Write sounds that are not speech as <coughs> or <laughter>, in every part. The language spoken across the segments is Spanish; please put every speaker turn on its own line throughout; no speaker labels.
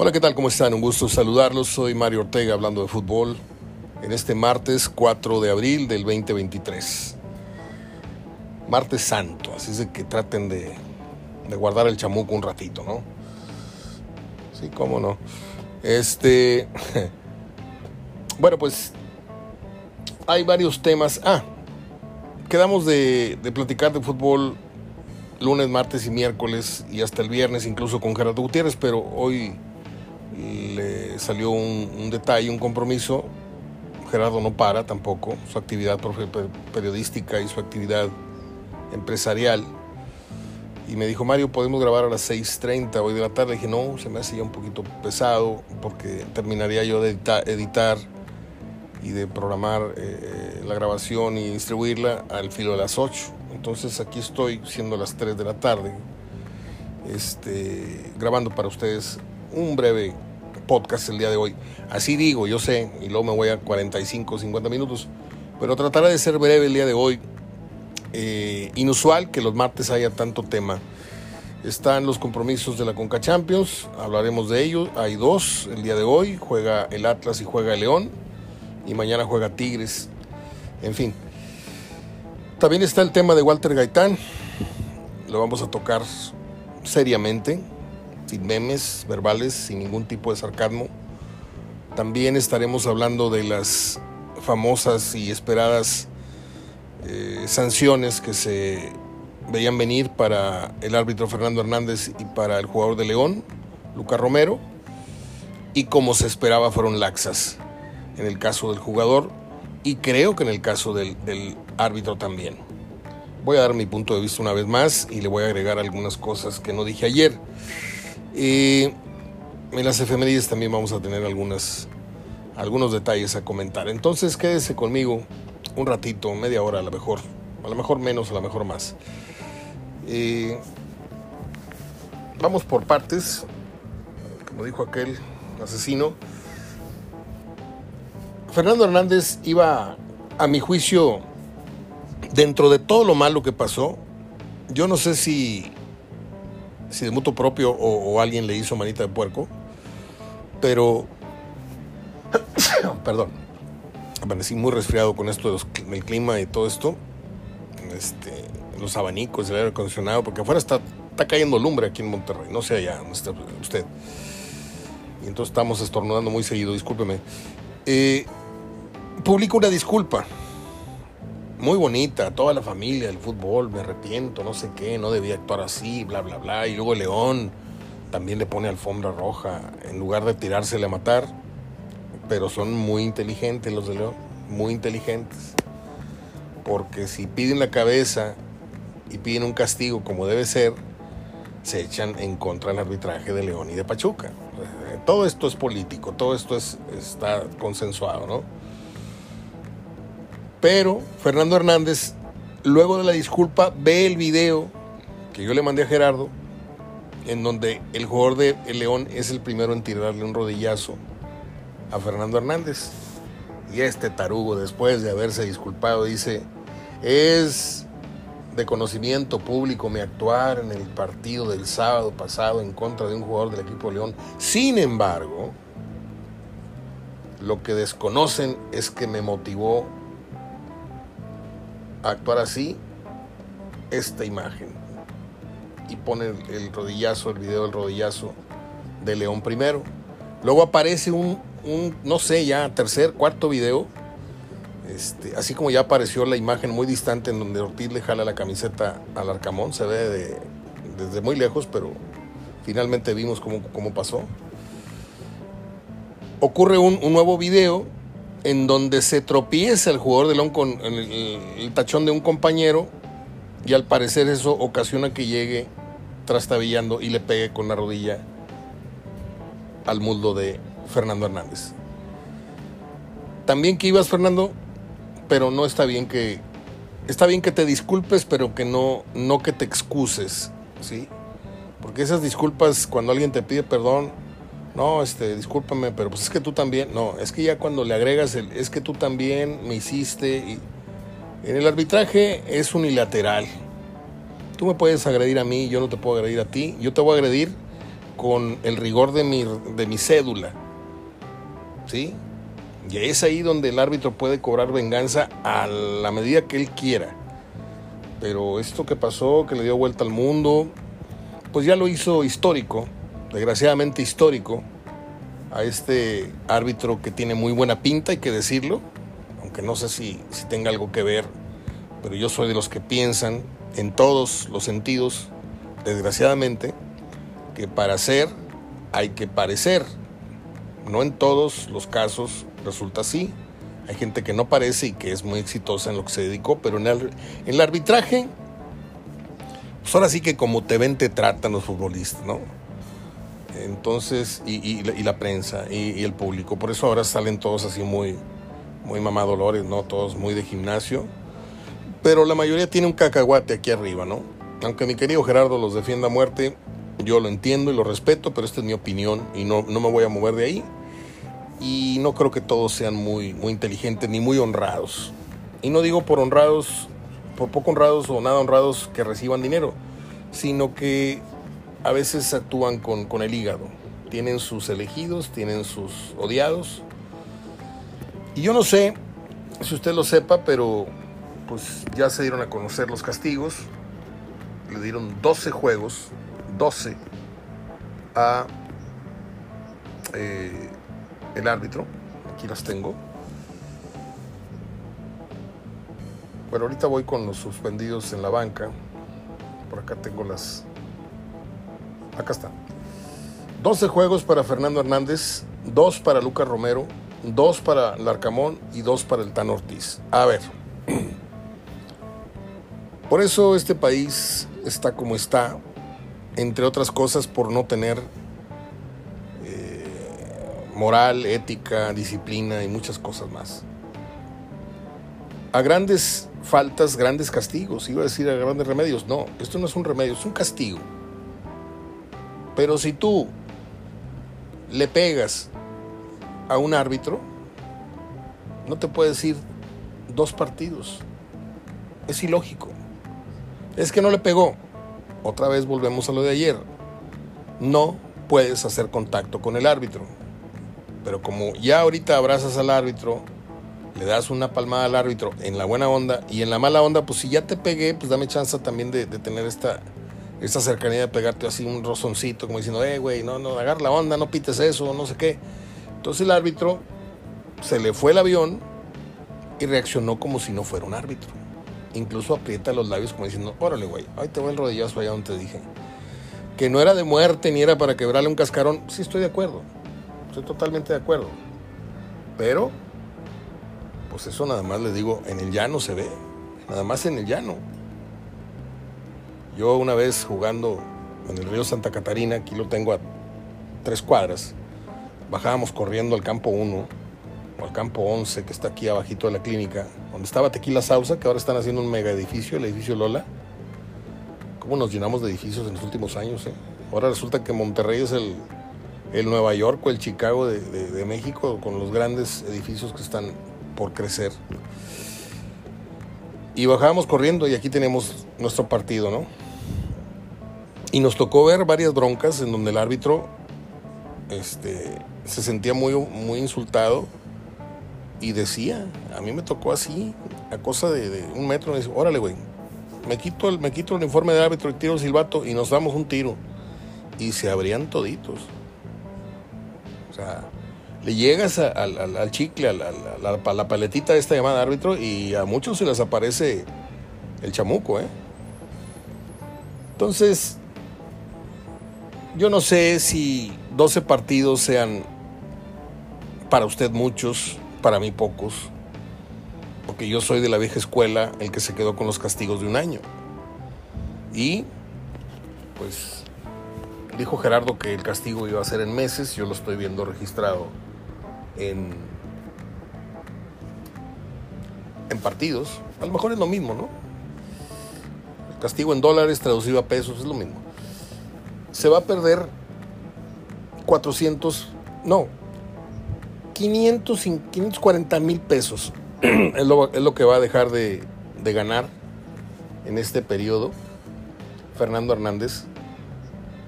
Hola, ¿qué tal? ¿Cómo están? Un gusto saludarlos. Soy Mario Ortega hablando de fútbol en este martes 4 de abril del 2023. Martes Santo, así es de que traten de, de guardar el chamuco un ratito, ¿no? Sí, cómo no. Este. <laughs> Bueno, pues hay varios temas. Ah, quedamos de, de platicar de fútbol lunes, martes y miércoles y hasta el viernes, incluso con Gerardo Gutiérrez, pero hoy le salió un, detalle, un compromiso. Gerardo no para tampoco, su actividad periodística y su actividad empresarial. Y me dijo, Mario, podemos grabar a las 6.30 hoy de la tarde. dije, no, se me hace ya un poquito pesado porque terminaría yo de editar, y de programar eh, la grabación y distribuirla al filo de las 8. Entonces aquí estoy, siendo las 3 de la tarde, este, grabando para ustedes un breve podcast el día de hoy. Así digo, yo sé, y luego me voy a 45, 50 minutos, pero trataré de ser breve el día de hoy. Eh, inusual que los martes haya tanto tema. Están los compromisos de la Conca Champions, hablaremos de ellos. Hay dos el día de hoy, juega el Atlas y juega el León, y mañana juega Tigres. En fin. También está el tema de Walter Gaitán, lo vamos a tocar seriamente sin memes verbales, sin ningún tipo de sarcasmo. También estaremos hablando de las famosas y esperadas eh, sanciones que se veían venir para el árbitro Fernando Hernández y para el jugador de León, Lucas Romero, y como se esperaba fueron laxas en el caso del jugador y creo que en el caso del, del árbitro también. Voy a dar mi punto de vista una vez más y le voy a agregar algunas cosas que no dije ayer. Y en las efemérides también vamos a tener algunas, algunos detalles a comentar. Entonces quédese conmigo un ratito, media hora a lo mejor, a lo mejor menos, a lo mejor más. Y vamos por partes, como dijo aquel asesino. Fernando Hernández iba, a mi juicio, dentro de todo lo malo que pasó, yo no sé si si de mutuo propio o, alguien le hizo manita de puerco, pero, <coughs> perdón, amanecí muy resfriado con esto del clima y todo esto, este, los abanicos, el aire acondicionado, porque afuera está, está cayendo lumbre aquí en Monterrey, no sé allá donde está usted. Y entonces estamos estornudando muy seguido, discúlpeme. Eh, publico una disculpa muy bonita, toda la familia, el fútbol, me arrepiento, no sé qué, no debía actuar así, bla, bla, bla. Y luego León también le pone alfombra roja en lugar de tirársele a matar. Pero son muy inteligentes los de León, muy inteligentes. Porque si piden la cabeza y piden un castigo como debe ser, se echan en contra del arbitraje de León y de Pachuca. Todo esto es político, todo esto es, está consensuado, ¿no? Pero Fernando Hernández, luego de la disculpa, ve el video que yo le mandé a Gerardo, en donde el jugador de el León es el primero en tirarle un rodillazo a Fernando Hernández. Y este tarugo, después de haberse disculpado, dice, es de conocimiento público mi actuar en el partido del sábado pasado en contra de un jugador del equipo León. Sin embargo, lo que desconocen es que me motivó actuar así esta imagen y pone el, rodillazo, el video del rodillazo de León primero. Luego aparece un, un, no sé, ya tercer, cuarto video, este, así como ya apareció la imagen muy distante en donde Ortiz le jala la camiseta al Arcamón, se ve de, desde muy lejos, pero finalmente vimos cómo, cómo pasó. Ocurre un, un nuevo video en donde se tropieza el jugador de León con el, tachón de un compañero y al parecer eso ocasiona que llegue trastabillando y le pegue con la rodilla al muslo de Fernando Hernández. También que ibas, Fernando, pero no está bien que está bien que te disculpes, pero que no no que te excuses, ¿sí? Porque esas disculpas cuando alguien te pide perdón no, este, discúlpame, pero pues es que tú también, no, es que ya cuando le agregas el, es que tú también me hiciste, y en el arbitraje es unilateral. Tú me puedes agredir a mí, yo no te puedo agredir a ti, yo te voy a agredir con el rigor de mi, de mi cédula. ¿Sí? Y es ahí donde el árbitro puede cobrar venganza a la medida que él quiera. Pero esto que pasó, que le dio vuelta al mundo, pues ya lo hizo histórico, desgraciadamente histórico, a este árbitro que tiene muy buena pinta, hay que decirlo, aunque no sé si, si tenga algo que ver, pero yo soy de los que piensan en todos los sentidos, desgraciadamente, que para ser hay que parecer. No en todos los casos resulta así. Hay gente que no parece y que es muy exitosa en lo que se dedicó, pero en el, en el arbitraje, pues ahora sí que como te ven te tratan los futbolistas, ¿no? Entonces, y, la prensa y, y, el público. Por eso ahora salen todos así muy, muy mamadolores, ¿no? Todos muy de gimnasio. Pero la mayoría tiene un cacahuate aquí arriba, ¿no? Aunque mi querido Gerardo los defienda a muerte, yo lo entiendo y lo respeto, pero esta es mi opinión y no, no me voy a mover de ahí. Y no creo que todos sean muy, muy inteligentes ni muy honrados. Y no digo por honrados, por poco honrados o nada honrados que reciban dinero, sino que a veces actúan con, con el hígado. Tienen sus elegidos, tienen sus odiados. Y yo no sé si usted lo sepa, pero pues ya se dieron a conocer los castigos. Le dieron 12 juegos, 12 a eh, el árbitro. Aquí las tengo. Bueno, ahorita voy con los suspendidos en la banca. Por acá tengo las... Acá está. 12 juegos para Fernando Hernández, 2 para Lucas Romero, 2 para Larcamón y 2 para el Tan Ortiz. A ver. <clears throat> Por eso este país está como está, entre otras cosas por no tener eh, moral, ética, disciplina y muchas cosas más. A grandes faltas, grandes castigos, iba a decir a grandes remedios, no, esto no es un remedio, es un castigo. Pero si tú le pegas a un árbitro, no te puedes ir dos partidos. Es ilógico. Es que no le pegó. Otra vez volvemos a lo de ayer. No puedes hacer contacto con el árbitro. Pero como ya ahorita abrazas al árbitro, le das una palmada al árbitro en la buena onda y en la mala onda, pues si ya te pegué, pues dame chance también de, de tener esta, esta cercanía de pegarte así un rozoncito, como diciendo, eh, güey, no, no, agarra la onda, no pites eso, no sé qué. Entonces el árbitro se le fue el avión y reaccionó como si no fuera un árbitro. Incluso aprieta los labios como diciendo, órale, güey, ahí te voy el rodillazo allá donde te dije. Que no era de muerte ni era para quebrarle un cascarón. Sí, estoy de acuerdo. Estoy totalmente de acuerdo. Pero, pues eso nada más le digo, en el llano se ve. Nada más en el llano. Yo una vez jugando en el río Santa Catarina, aquí lo tengo a tres cuadras, bajábamos corriendo al campo 1 o al campo 11 que está aquí abajito de la clínica, donde estaba Tequila Sausa, que ahora están haciendo un mega edificio, el edificio Lola. ¿Cómo nos llenamos de edificios en los últimos años? Eh? Ahora resulta que Monterrey es el, el Nueva York o el Chicago de, de, de México, con los grandes edificios que están por crecer. Y bajábamos corriendo y aquí tenemos nuestro partido, ¿no? Y nos tocó ver varias broncas en donde el árbitro este, se sentía muy, muy insultado y decía, a mí me tocó así, a cosa de, un metro, me dice, órale, güey, me quito, el, me quito el uniforme de árbitro y tiro el silbato y nos damos un tiro. Y se abrían toditos. O sea, le llegas a, a, al, chicle, a la, la, paletita de esta llamada árbitro y a muchos se les aparece el chamuco, ¿eh? Entonces, yo no sé si 12 partidos sean para usted muchos, para mí pocos, porque yo soy de la vieja escuela, el que se quedó con los castigos de un año. Y, pues, dijo Gerardo que el castigo iba a ser en meses, yo lo estoy viendo registrado en, en partidos. A lo mejor es lo mismo, ¿no? El castigo en dólares traducido a pesos es lo mismo se va a perder 400, no, 500, 540 mil pesos. <clears throat> es, lo, es, lo, que va a dejar de, de, ganar en este periodo Fernando Hernández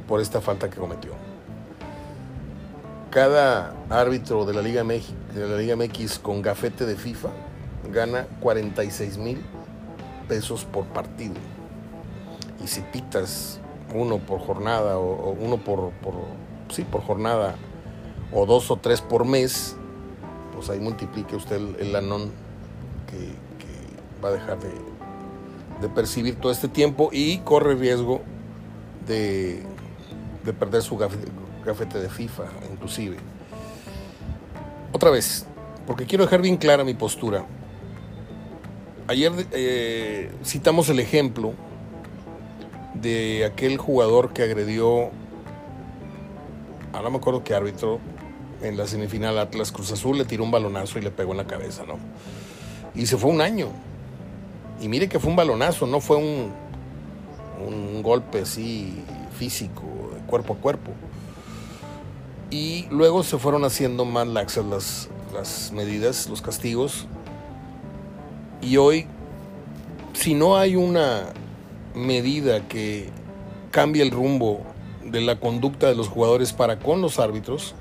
por esta falta que cometió. cada árbitro de la Liga, de la Liga MX con gafete de FIFA gana 46 mil pesos por partido. Y si pitas uno por jornada o, uno por, por, sí, por jornada o dos o tres por mes, pues ahí multiplique usted el, el lanón que, va a dejar de, de, percibir todo este tiempo y corre riesgo de, de perder su gafete de FIFA, inclusive. Otra vez, porque quiero dejar bien clara mi postura. Ayer eh, citamos el ejemplo de aquel jugador que agredió, ahora me acuerdo que árbitro, en la semifinal Atlas Cruz Azul le tiró un balonazo y le pegó en la cabeza, ¿no? Y se fue un año. Y mire que fue un balonazo, no fue un, un golpe así físico, de cuerpo a cuerpo. Y luego se fueron haciendo más laxas las, las medidas, los castigos. Y hoy, si no hay una medida que cambie el rumbo de la conducta de los jugadores para con los árbitros,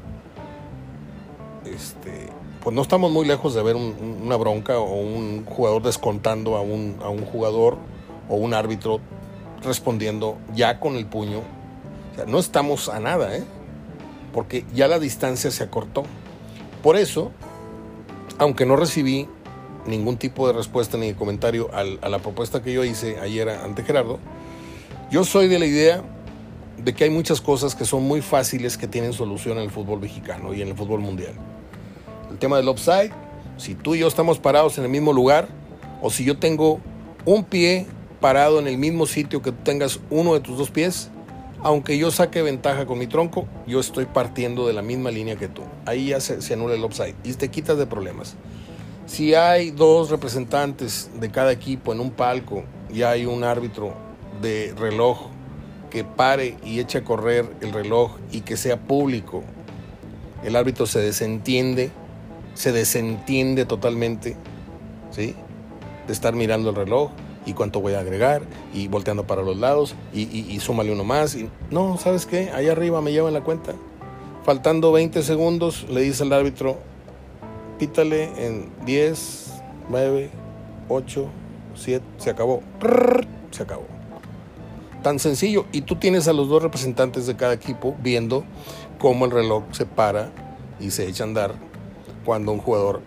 este, pues no estamos muy lejos de ver una bronca o un jugador descontando a un, a un jugador o un árbitro respondiendo ya con el puño. No estamos a nada, ¿eh? porque ya la distancia se acortó. Por eso, aunque no recibí ningún tipo de respuesta ni de comentario a la propuesta que yo hice ayer ante Gerardo, yo soy de la idea de que hay muchas cosas que son muy fáciles que tienen solución en el fútbol mexicano y en el fútbol mundial. El tema del offside, si tú y yo estamos parados en el mismo lugar, o si yo tengo un pie parado en el mismo sitio que tú tengas uno de tus dos pies, aunque yo saque ventaja con mi tronco, yo estoy partiendo de la misma línea que tú. Ahí ya se, se anula el offside y te quitas de problemas. Si hay dos representantes de cada equipo en un palco y hay un árbitro de reloj que pare y eche a correr el reloj y que sea público, el árbitro se desentiende, se desentiende totalmente, ¿sí? De estar mirando el reloj y cuánto voy a agregar y volteando para los lados y, y, súmale uno más. Y, no, ¿sabes qué? Ahí arriba me llevan la cuenta. Faltando 20 segundos, le dice al árbitro, pítale en 10, 9, 8, 7, se acabó. Se acabó. Tan sencillo. Y tú tienes a los dos representantes de cada equipo viendo cómo el reloj se para y se echa a andar cuando un jugador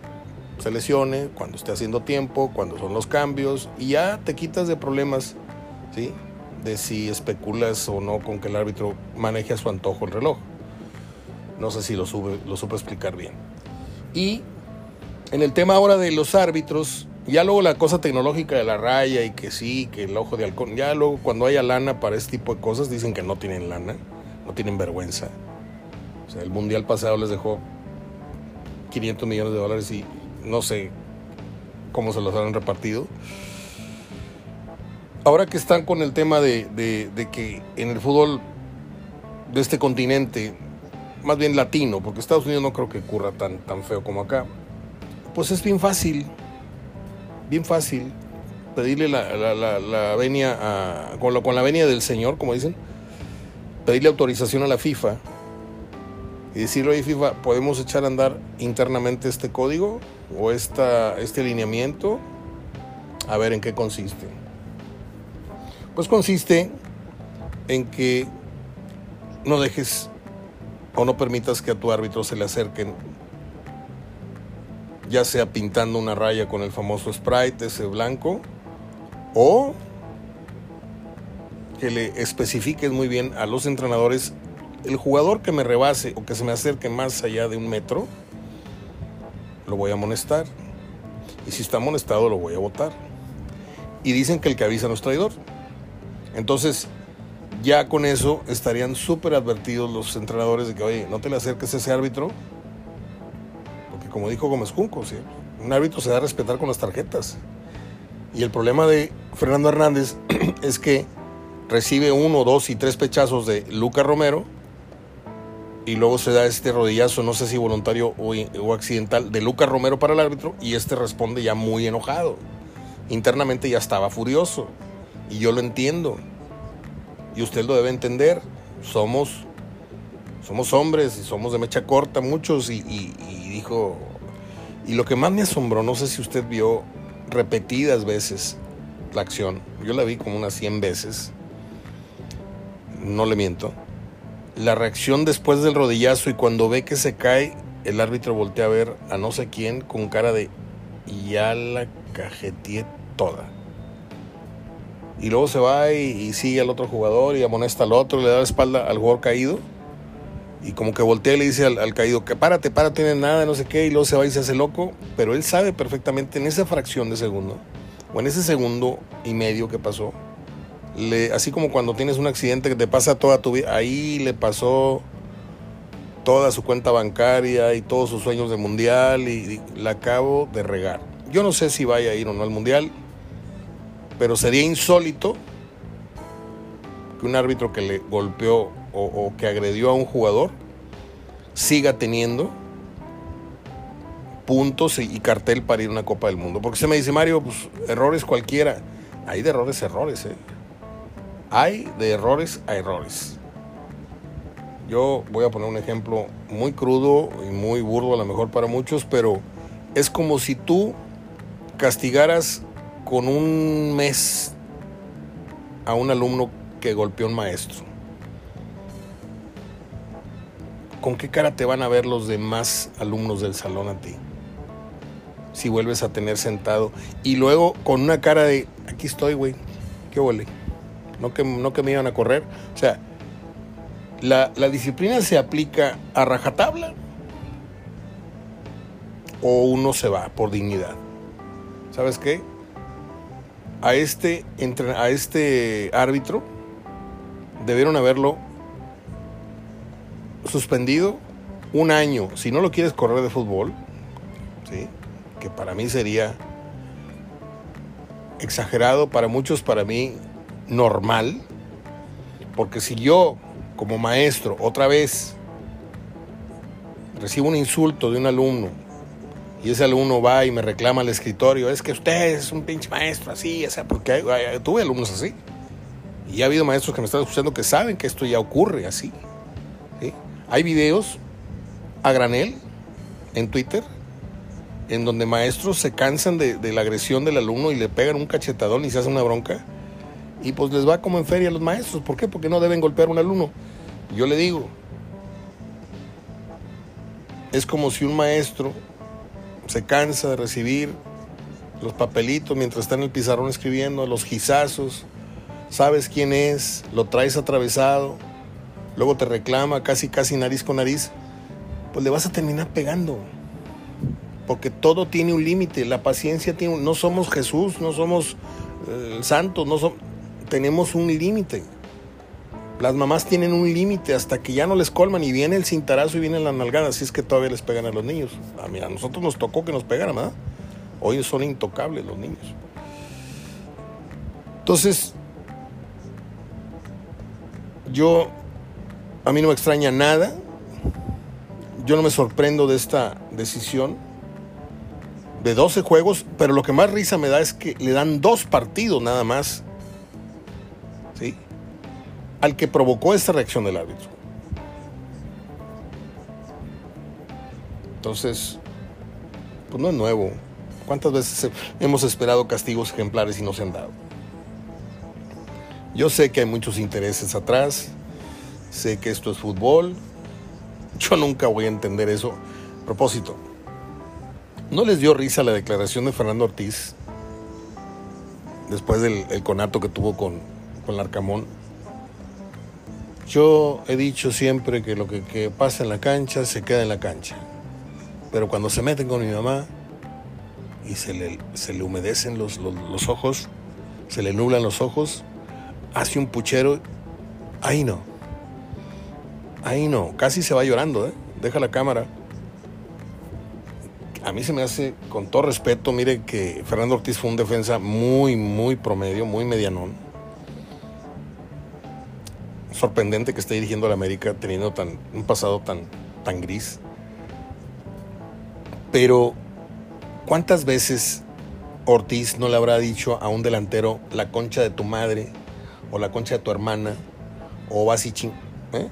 se lesione, cuando esté haciendo tiempo, cuando son los cambios, y ya te quitas de problemas, ¿sí? De si especulas o no con que el árbitro maneje a su antojo el reloj. No sé si lo, sube, lo supe explicar bien. Y en el tema ahora de los árbitros, ya luego la cosa tecnológica de la raya y que sí, que el ojo de halcón, ya luego cuando haya lana para este tipo de cosas dicen que no tienen lana, no tienen vergüenza. O sea, el mundial pasado les dejó 500 millones de dólares y no sé cómo se los han repartido. Ahora que están con el tema de, de que en el fútbol de este continente, más bien latino, porque Estados Unidos no creo que ocurra tan, tan feo como acá, pues es bien fácil, bien fácil pedirle la, la, venia a, con, con la venia del Señor, como dicen, pedirle autorización a la FIFA y decirle, oye FIFA, ¿podemos echar a andar internamente este código o esta, este alineamiento? A ver en qué consiste. Pues consiste en que no dejes o no permitas que a tu árbitro se le acerquen ya sea pintando una raya con el famoso sprite, ese blanco, o que le especifiques muy bien a los entrenadores el jugador que me rebase o que se me acerque más allá de un metro, lo voy a amonestar. Y si está amonestado, lo voy a votar. Y dicen que el que avisa no es traidor. Entonces, ya con eso estarían súper advertidos los entrenadores de que, oye, no te le acerques a ese árbitro como dijo Gómez Junco, un árbitro se da a respetar con las tarjetas. Y el problema de Fernando Hernández <clears throat> es que recibe uno, dos y tres pechazos de Luca Romero y luego se da este rodillazo, no sé si voluntario o, accidental, de Luca Romero para el árbitro y este responde ya muy enojado. Internamente ya estaba furioso y yo lo entiendo y usted lo debe entender. Somos, somos hombres y somos de mecha corta muchos y, dijo, y lo que más me asombró, no sé si usted vio repetidas veces la acción, yo la vi como unas 100 veces, no le miento, la reacción después del rodillazo y cuando ve que se cae, el árbitro voltea a ver a no sé quién con cara de ya la cajeteé toda. Y luego se va y, sigue al otro jugador y amonesta al otro, le da la espalda al jugador caído. Y como que voltea y le dice al, caído que párate, párate, no nada, no sé qué, y luego se va y se hace loco. Pero él sabe perfectamente en esa fracción de segundo, o en ese segundo y medio que pasó, así como cuando tienes un accidente que te pasa toda tu vida, ahí le pasó toda su cuenta bancaria y todos sus sueños de mundial y, la acabo de regar. Yo no sé si vaya a ir o no al mundial, pero sería insólito que un árbitro que le golpeó o, que agredió a un jugador siga teniendo puntos y, cartel para ir a una Copa del Mundo. Porque se me dice, Mario, pues errores cualquiera. Hay de errores, errores. ¿eh? Hay de errores a errores. Yo voy a poner un ejemplo muy crudo y muy burdo a lo mejor para muchos, pero es como si tú castigaras con un mes a un alumno que golpeó a un maestro. ¿Con qué cara te van a ver los demás alumnos del salón a ti? Si vuelves a tener sentado y luego con una cara de aquí estoy, güey, qué huele. No que, no que me iban a correr. O sea, la, disciplina se aplica a rajatabla o uno se va por dignidad. ¿Sabes qué? A este, a este árbitro debieron haberlo suspendido un año. Si no lo quieres correr de fútbol, ¿sí? que para mí sería exagerado, para muchos, para mí normal. Porque si yo como maestro, otra vez, recibo un insulto de un alumno y ese alumno va y me reclama al escritorio, es que usted es un pinche maestro así, o sea, porque tuve alumnos así. Y ha habido maestros que me están escuchando que saben que esto ya ocurre así. Hay videos a granel en Twitter en donde maestros se cansan de, la agresión del alumno y le pegan un cachetadón y se hace una bronca. Y pues les va como en feria a los maestros. ¿Por qué? Porque no deben golpear a un alumno. Yo le digo, es como si un maestro se cansa de recibir los papelitos mientras está en el pizarrón escribiendo, los gizazos, sabes quién es, lo traes atravesado, luego te reclama casi casi nariz con nariz, pues le vas a terminar pegando. Porque todo tiene un límite, la paciencia tiene un, no somos Jesús, no somos eh, santos, no tenemos un límite. Las mamás tienen un límite hasta que ya no les colman y viene el cintarazo y viene la nalgada, así es que todavía les pegan a los niños. Ah, mira, a nosotros nos tocó que nos pegaran, ¿verdad? Hoy son intocables los niños. Entonces, yo, a mí no me extraña nada, yo no me sorprendo de esta decisión de 12 juegos, pero lo que más risa me da es que le dan dos partidos nada más. ¿Sí? al que provocó esta reacción del árbitro. Entonces, pues no es nuevo. ¿Cuántas veces hemos esperado castigos ejemplares y no se han dado? Yo sé que hay muchos intereses atrás, sé que esto es fútbol, yo nunca voy a entender eso. propósito, ¿no les dio risa la declaración de Fernando Ortiz después del conato que tuvo con, con Larcamón? Yo he dicho siempre que lo que, pasa en la cancha se queda en la cancha. Pero cuando se meten con mi mamá y se le, se le humedecen los, ojos, se le nublan los ojos, hace un puchero, ahí no. Ahí no, casi se va llorando, ¿eh? Deja la cámara. A mí se me hace, con todo respeto, mire que Fernando Ortiz fue un defensa muy, muy promedio, muy medianón sorprendente que esté dirigiendo a la América teniendo tan, un pasado tan, tan gris. Pero, ¿cuántas veces Ortiz no le habrá dicho a un delantero la concha de tu madre o la concha de tu hermana o vas ¿Eh?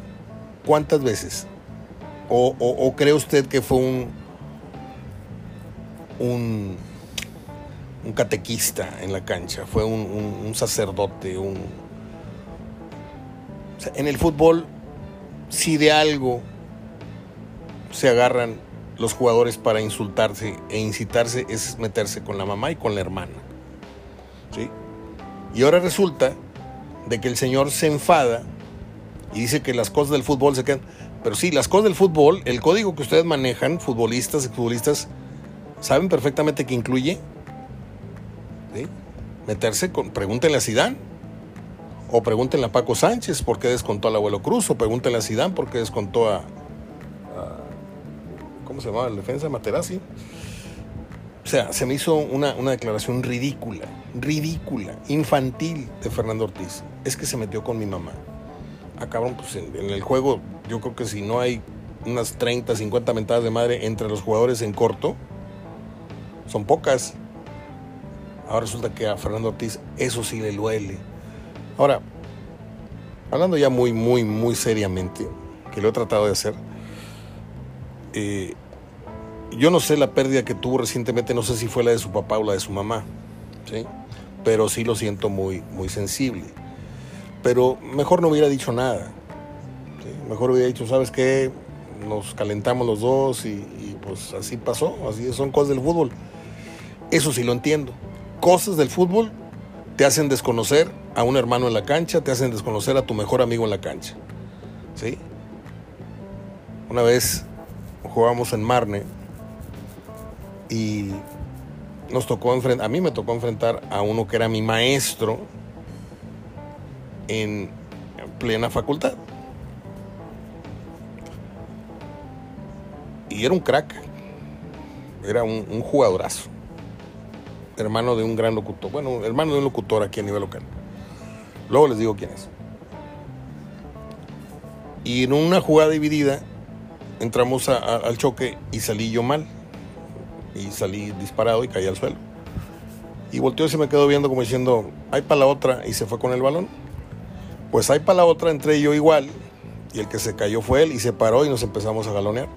¿Cuántas veces? o, cree usted que fue un, un, catequista en la cancha, fue un, sacerdote, un... en el fútbol, si de algo se agarran los jugadores para insultarse e incitarse, es meterse con la mamá y con la hermana. ¿Sí? Y ahora resulta de que el señor se enfada y dice que las cosas del fútbol se quedan. Pero sí, las cosas del fútbol, el código que ustedes manejan, futbolistas, futbolistas, saben perfectamente que incluye meterse con. Pregúntenle a Sidán. O pregúntenle a Paco Sánchez por qué descontó al abuelo Cruz. O pregúntenle a Sidán por qué descontó a. ¿Cómo se llamaba? El defensa Materazzi. O sea, se me hizo una, una declaración ridícula, ridícula, infantil de Fernando Ortiz. Es que se metió con mi mamá. Ah, cabrón, pues en, el juego yo creo que si no hay unas 30, 50 mentadas de madre entre los jugadores en corto, son pocas. Ahora resulta que a Fernando Ortiz eso sí le duele. Ahora, hablando ya muy, muy, muy seriamente, que lo he tratado de hacer, eh, yo no sé la pérdida que tuvo recientemente, no sé si fue la de su papá o la de su mamá, ¿sí? pero sí lo siento muy, muy sensible. Pero mejor no hubiera dicho nada. Mejor hubiera dicho, ¿sabes qué? Nos calentamos los dos y, pues así pasó. Así son cosas del fútbol. Eso sí lo entiendo. Cosas del fútbol te hacen desconocer a un hermano en la cancha, te hacen desconocer a tu mejor amigo en la cancha. ¿Sí? Una vez jugábamos en Marne y nos tocó a mí me tocó enfrentar a uno que era mi maestro en plena facultad. Y era un crack, era un, jugadorazo, hermano de un gran locutor, bueno, hermano de un locutor aquí a nivel local. Luego les digo quién es. Y en una jugada dividida entramos al choque y salí yo mal. Y salí disparado y caí al suelo. Y volteó y se me quedó viendo como diciendo, hay para la otra y se fue con el balón. Pues hay para la otra, entré yo igual, y el que se cayó fue él, y se paró y nos empezamos a galonear.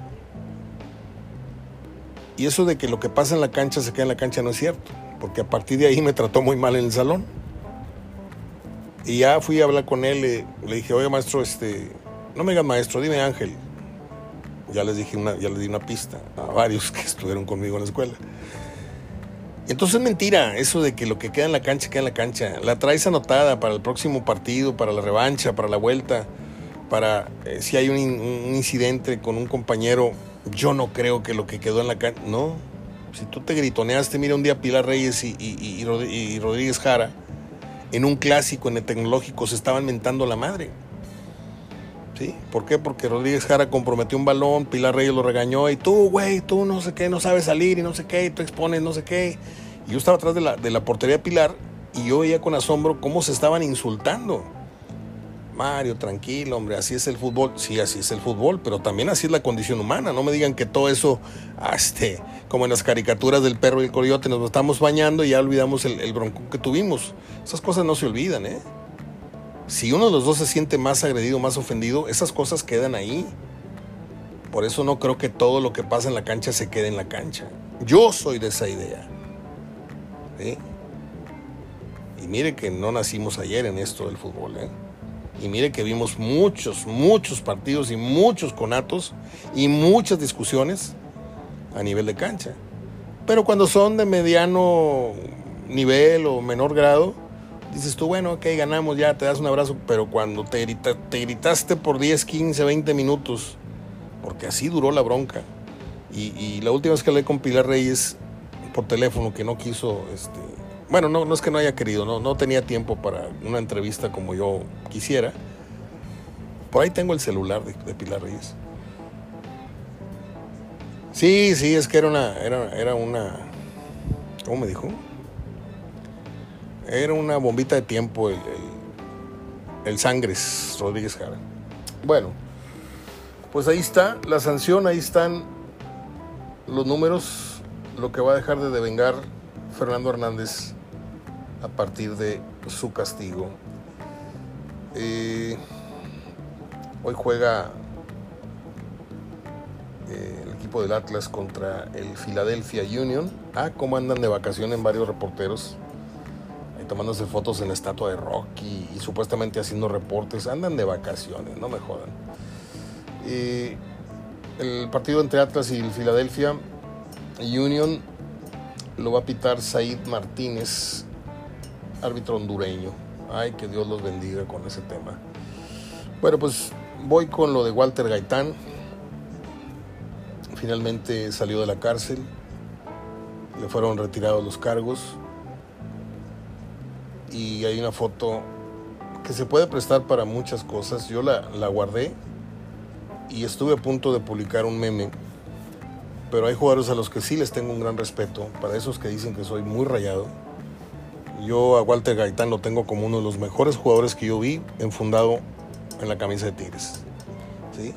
Y eso de que lo que pasa en la cancha se queda en la cancha no es cierto, porque a partir de ahí me trató muy mal en el salón. Y ya fui a hablar con él, le, dije, oye maestro, este, no me digas maestro, dime Ángel. Ya les dije una, ya les di una pista a varios <laughs> que estuvieron conmigo en la escuela. Entonces es mentira eso de que lo que queda en la cancha queda en la cancha. La traes anotada para el próximo partido, para la revancha, para la vuelta, para eh, si hay un, incidente con un compañero. Yo no creo que lo que quedó en la cancha. No. Si tú te gritoneaste, mira un día Pilar Reyes y, y Rodríguez Jara, en un clásico en el tecnológico se estaban mentando la madre. ¿Sí? ¿Por qué? Porque Rodríguez Jara comprometió un balón, Pilar Reyes lo regañó y tú, güey, tú no sé qué, no sabes salir y no sé qué, y tú expones no sé qué. Y yo estaba atrás de la, de la portería de Pilar y yo veía con asombro cómo se estaban insultando. Mario, tranquilo, hombre, así es el fútbol. Sí, así es el fútbol, pero también así es la condición humana. No me digan que todo eso, este, como en las caricaturas del perro y el coyote, nos estamos bañando y ya olvidamos el, el bronco que tuvimos. Esas cosas no se olvidan, ¿eh? Si uno de los dos se siente más agredido, más ofendido, esas cosas quedan ahí. Por eso no creo que todo lo que pasa en la cancha se quede en la cancha. Yo soy de esa idea. Y mire que no nacimos ayer en esto del fútbol. ¿eh? Y mire que vimos muchos, muchos partidos y muchos conatos y muchas discusiones a nivel de cancha. Pero cuando son de mediano nivel o menor grado, dices tú, bueno, ok, ganamos, ya te das un abrazo, pero cuando te, te gritaste por 10, 15, 20 minutos, porque así duró la bronca, y, la última vez que hablé con Pilar Reyes por teléfono, que no quiso, este, bueno, no, no es que no haya querido, no, no tenía tiempo para una entrevista como yo quisiera, por ahí tengo el celular de, de Pilar Reyes. Sí, sí, es que era una, era, era una, ¿cómo me dijo? Era una bombita de tiempo el, el, Sangres Rodríguez Jara. Bueno, pues ahí está la sanción, ahí están los números, lo que va a dejar de devengar Fernando Hernández a partir de su castigo. Eh, hoy juega eh, el equipo del Atlas contra el Philadelphia Union. Ah, cómo andan de vacaciones en varios reporteros. Tomándose fotos en la estatua de Rocky y, supuestamente haciendo reportes. Andan de vacaciones, no me jodan. Eh, el partido entre Atlas y el Philadelphia Union lo va a pitar Said Martínez, árbitro hondureño. Ay, que Dios los bendiga con ese tema. Bueno, pues voy con lo de Walter Gaitán. Finalmente salió de la cárcel. Le fueron retirados los cargos. Y hay una foto que se puede prestar para muchas cosas. Yo la, la guardé y estuve a punto de publicar un meme. Pero hay jugadores a los que sí les tengo un gran respeto. Para esos que dicen que soy muy rayado. Yo a Walter Gaitán lo tengo como uno de los mejores jugadores que yo vi enfundado en la camisa de Tigres. ¿sí?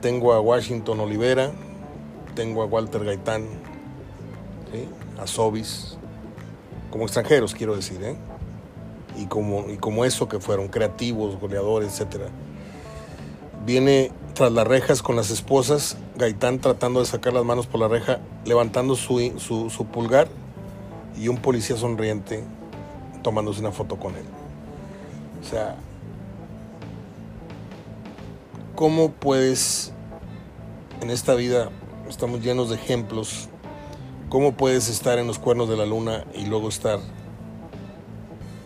Tengo a Washington Olivera, tengo a Walter Gaitán, a Sobis, como extranjeros quiero decir, ¿eh? Y, como, y como eso que fueron, creativos, goleadores, etc. Viene tras las rejas con las esposas, Gaitán tratando de sacar las manos por la reja, levantando su, su, su pulgar y un policía sonriente tomándose una foto con él. O sea, ¿cómo puedes, en esta vida estamos llenos de ejemplos, cómo puedes estar en los cuernos de la luna y luego estar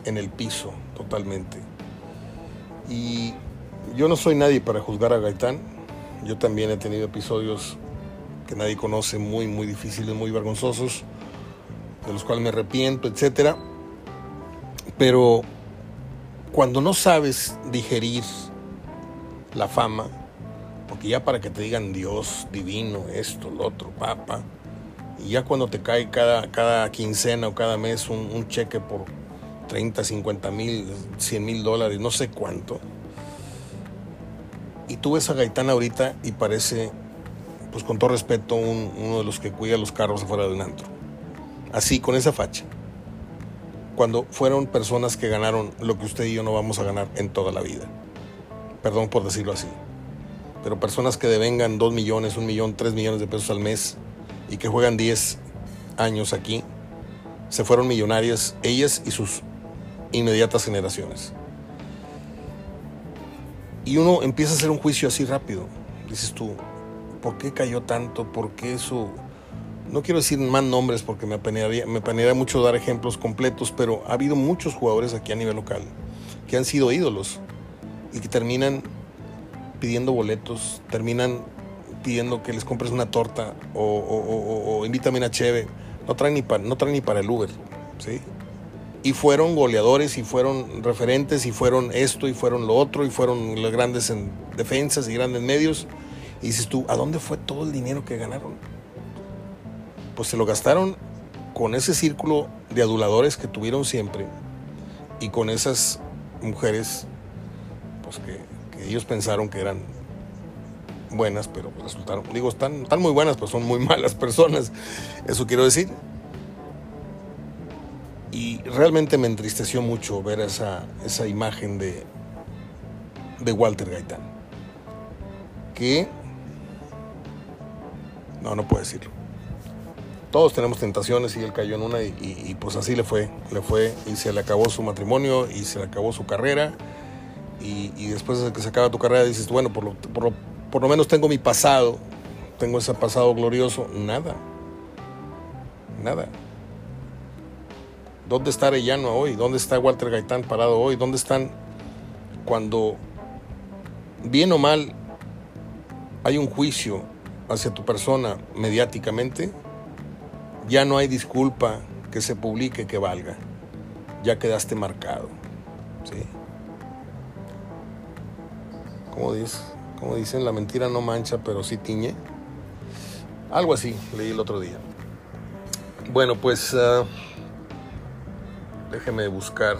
en el piso totalmente? Y yo no soy nadie para juzgar a Gaitán, yo también he tenido episodios que nadie conoce, muy, muy difíciles, muy vergonzosos, de los cuales me arrepiento, etcétera pero cuando no sabes digerir la fama, porque ya para que te digan Dios, divino, esto, lo otro, papa, y ya cuando te cae cada, cada quincena o cada mes un, un cheque por 30, 50 mil, 100 mil dólares, no sé cuánto, y tú ves a Gaitán ahorita y parece, pues con todo respeto, un, uno de los que cuida los carros afuera del antro. Así, con esa facha cuando fueron personas que ganaron lo que usted y yo no vamos a ganar en toda la vida. Perdón por decirlo así. Pero personas que devengan 2 millones, 1 millón, 3 millones de pesos al mes y que juegan 10 años aquí, se fueron millonarias ellas y sus inmediatas generaciones. Y uno empieza a hacer un juicio así rápido. Dices tú, ¿por qué cayó tanto? ¿Por qué eso? no quiero decir más nombres porque me apenaría, me mucho dar ejemplos completos, pero ha habido muchos jugadores aquí a nivel local que han sido ídolos y que terminan pidiendo boletos, terminan pidiendo que les compres una torta o, invítame una cheve. No traen, ni para, no traen ni para el Uber, ¿sí? Y fueron goleadores y fueron referentes y fueron esto y fueron lo otro y fueron los grandes en defensas y grandes medios. Y dices tú, ¿a dónde fue todo el dinero que ganaron? pues se lo gastaron con ese círculo de aduladores que tuvieron siempre y con esas mujeres pues que, ellos pensaron que eran buenas, pero resultaron, digo, están, están muy buenas, pero son muy <laughs> malas personas, eso quiero decir. Y realmente me entristeció mucho ver esa, esa imagen de, de Walter Gaitán, que, no, no puedo decirlo. Todos tenemos tentaciones y él cayó en una y, pues así le fue, le fue y se le acabó su matrimonio y se le acabó su carrera. Y, después de que se acaba tu carrera dices, bueno, por lo, por, lo, menos tengo mi pasado, tengo ese pasado glorioso, nada, nada. ¿Dónde está Arellano hoy? ¿Dónde está Walter Gaitán parado hoy? ¿Dónde están cuando, bien o mal, hay un juicio hacia tu persona mediáticamente? Ya no hay disculpa que se publique que valga. Ya quedaste marcado. ¿sí? Como, dice, como dicen, la mentira no mancha, pero sí tiñe. Algo así, leí el otro día. Bueno, pues uh, déjeme buscar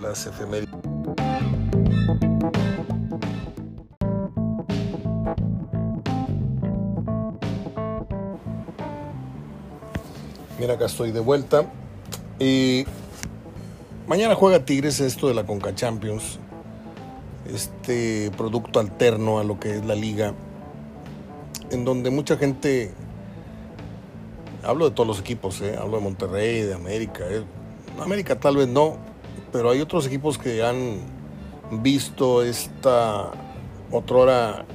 las efemérides. Mira, acá estoy de vuelta. Y mañana juega Tigres esto de la Conca Champions. Este producto alterno a lo que es la liga. en donde mucha gente, hablo de todos los equipos, ¿eh? hablo de Monterrey, de América, ¿eh? América tal vez no, pero hay otros equipos que han visto esta otrora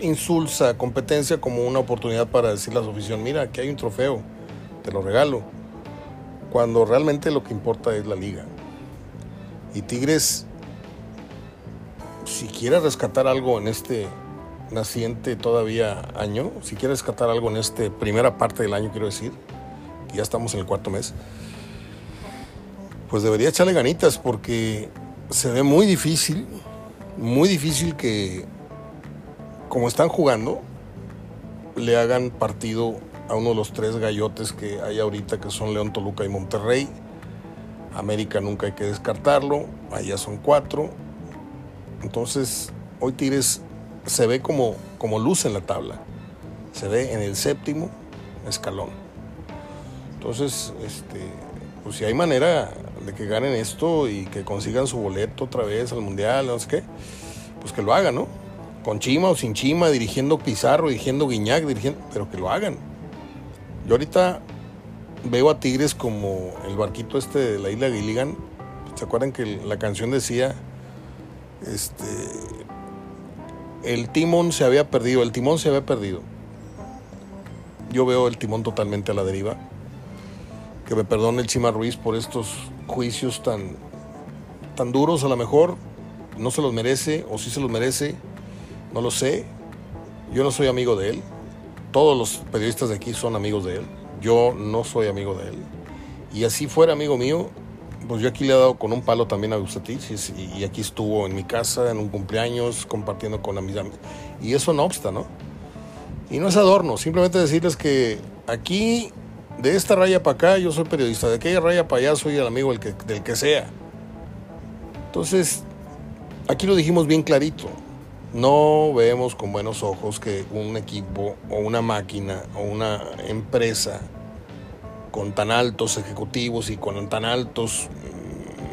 insulsa competencia como una oportunidad para decirle a su afición, mira, aquí hay un trofeo, te lo regalo, cuando realmente lo que importa es la liga. Y Tigres, si quiere rescatar algo en este naciente todavía año, si quiere rescatar algo en esta primera parte del año, quiero decir, ya estamos en el cuarto mes, pues debería echarle ganitas porque se ve muy difícil, muy difícil que, como están jugando, le hagan partido a uno de los tres gallotes que hay ahorita, que son León, Toluca y Monterrey. América nunca hay que descartarlo, allá son cuatro. Entonces, hoy Tigres se ve como, como luz en la tabla. Se ve en el séptimo escalón. Entonces, este, pues si hay manera de que ganen esto y que consigan su boleto otra vez al mundial, no sé qué, pues que lo hagan, ¿no? Con Chima o sin Chima, dirigiendo Pizarro, dirigiendo Guiñac, dirigiendo, pero que lo hagan. Yo ahorita veo a Tigres como el barquito este de la isla Gilligan. ¿Se acuerdan que la canción decía, este, el timón se había perdido, el timón se había perdido. Yo veo el timón totalmente a la deriva. Que me perdone el Chima Ruiz por estos juicios tan, tan duros, a lo mejor no se los merece o sí se los merece, no lo sé. Yo no soy amigo de él. Todos los periodistas de aquí son amigos de él. Yo no soy amigo de él. Y así fuera amigo mío, pues yo aquí le he dado con un palo también a Gustatich y, aquí estuvo en mi casa en un cumpleaños compartiendo con amigos. Y eso no obsta, ¿no? Y no es adorno, simplemente decirles que aquí, de esta raya para acá, yo soy periodista, de aquella raya para allá soy el amigo del que, del que sea. Entonces, aquí lo dijimos bien clarito. No vemos con buenos ojos que un equipo o una máquina o una empresa con tan altos ejecutivos y con tan altos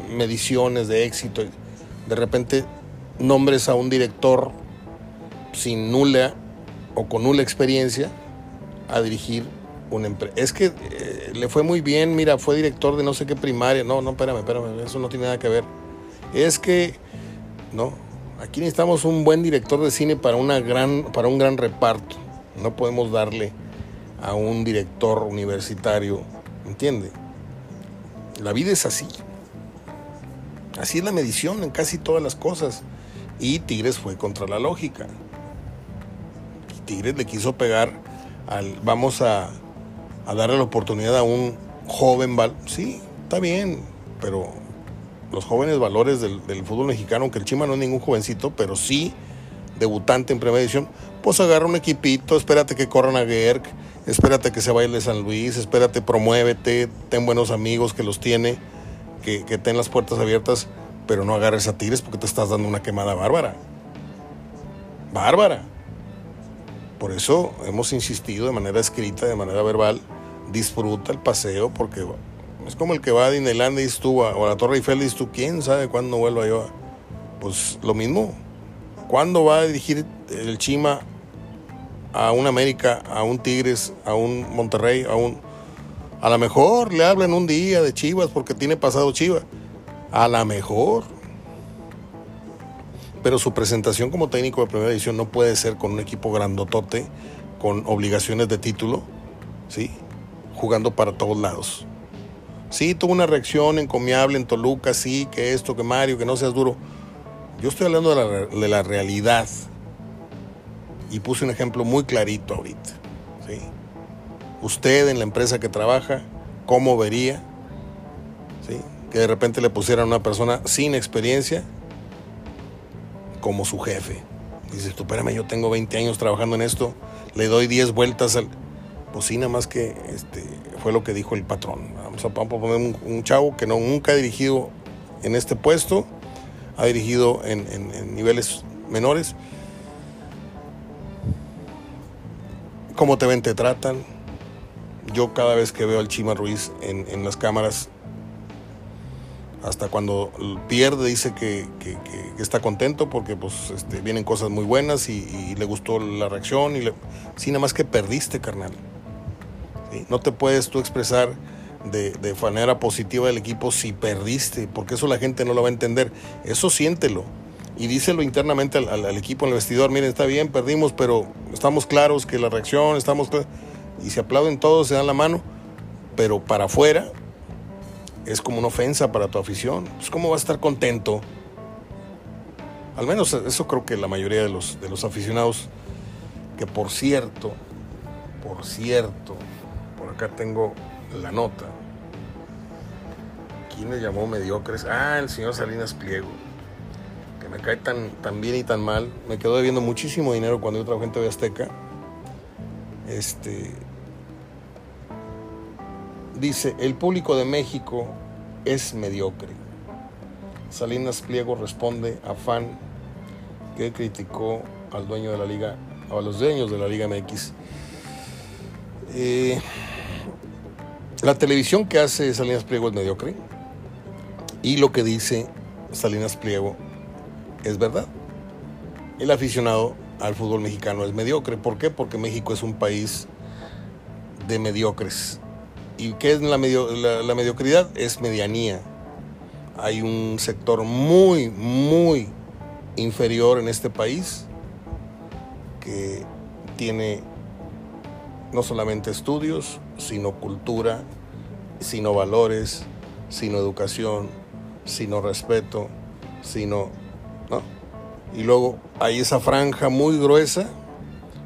mm, mediciones de éxito, de repente nombres a un director sin nula o con nula experiencia a dirigir una empresa. Es que eh, le fue muy bien, mira, fue director de no sé qué primaria. No, no, espérame, espérame, eso no tiene nada que ver. Es que, no, Aquí necesitamos un buen director de cine para, una gran, para un gran reparto. No podemos darle a un director universitario, ¿entiende? La vida es así. Así es la medición en casi todas las cosas. Y Tigres fue contra la lógica. Tigres le quiso pegar al, vamos a, darle la oportunidad a un joven, sí, está bien, pero los jóvenes valores del, fútbol mexicano, aunque el Chima no es ningún jovencito, pero sí debutante en primera edición, pues agarra un equipito, espérate que corran a Gerg, espérate que se de San Luis, espérate, promuévete, ten buenos amigos que los tiene, que, que ten las puertas abiertas, pero no agarres a Tigres porque te estás dando una quemada bárbara. Bárbara. Por eso hemos insistido de manera escrita, de manera verbal, disfruta el paseo porque es como el que va a Disneyland y tú, o a la Torre Eiffel y tú, ¿quién sabe cuándo vuelva yo? Pues lo mismo. ¿Cuándo va a dirigir el Chima a un América, a un Tigres, a un Monterrey, a un... A lo mejor le hablan un día de Chivas porque tiene pasado Chivas. A lo mejor. Pero su presentación como técnico de primera edición no puede ser con un equipo grandotote, con obligaciones de título, ¿sí? Jugando para todos lados. Sí, tuvo una reacción encomiable en Toluca, sí, que esto, que Mario, que no seas duro. Yo estoy hablando de la, realidad. Y puse un ejemplo muy clarito ahorita. ¿sí? Usted en la empresa que trabaja, ¿cómo vería? ¿sí? Que de repente le pusieran a una persona sin experiencia como su jefe. Dices, tú espérame, yo tengo 20 años trabajando en esto, le doy 10 vueltas al... Pues sí, nada más que este, fue lo que dijo el patrón. Vamos a, poner un, chavo que no, nunca ha dirigido en este puesto, ha dirigido en, niveles menores. ¿Cómo te ven, te tratan? Yo cada vez que veo al Chima Ruiz en, las cámaras, Hasta cuando pierde dice que, está contento porque pues, este, vienen cosas muy buenas y, le gustó la reacción. Y le... Sí, nada más que perdiste, carnal. No te puedes tú expresar de, manera positiva del equipo si perdiste, porque eso la gente no lo va a entender. Eso siéntelo y díselo internamente al, equipo en el vestidor. Miren, está bien, perdimos, pero estamos claros que la reacción, estamos y se aplauden todos, se dan la mano, pero para afuera es como una ofensa para tu afición. Pues, ¿Cómo vas a estar contento? Al menos eso creo que la mayoría de los, de los aficionados, que por cierto, por cierto, por acá tengo la nota. ¿Quién me llamó mediocres? Ah, el señor Salinas Pliego. Me cae tan, tan bien y tan mal. Me quedó debiendo muchísimo dinero cuando yo trabajé en TV Azteca. Este, Dice, el público de México es mediocre. Salinas Pliego responde a fan que criticó al dueño de la liga, a los dueños de la Liga MX. Eh, la televisión que hace Salinas Pliego es mediocre y lo que dice Salinas Pliego es verdad. El aficionado al fútbol mexicano es mediocre. ¿Por qué? Porque México es un país de mediocres. ¿Y qué es la, la, mediocridad? Es medianía. Hay un sector muy, muy inferior en este país que tiene no solamente estudios, sino cultura, sino valores, sino educación, sino respeto, sino... Y luego hay esa franja muy gruesa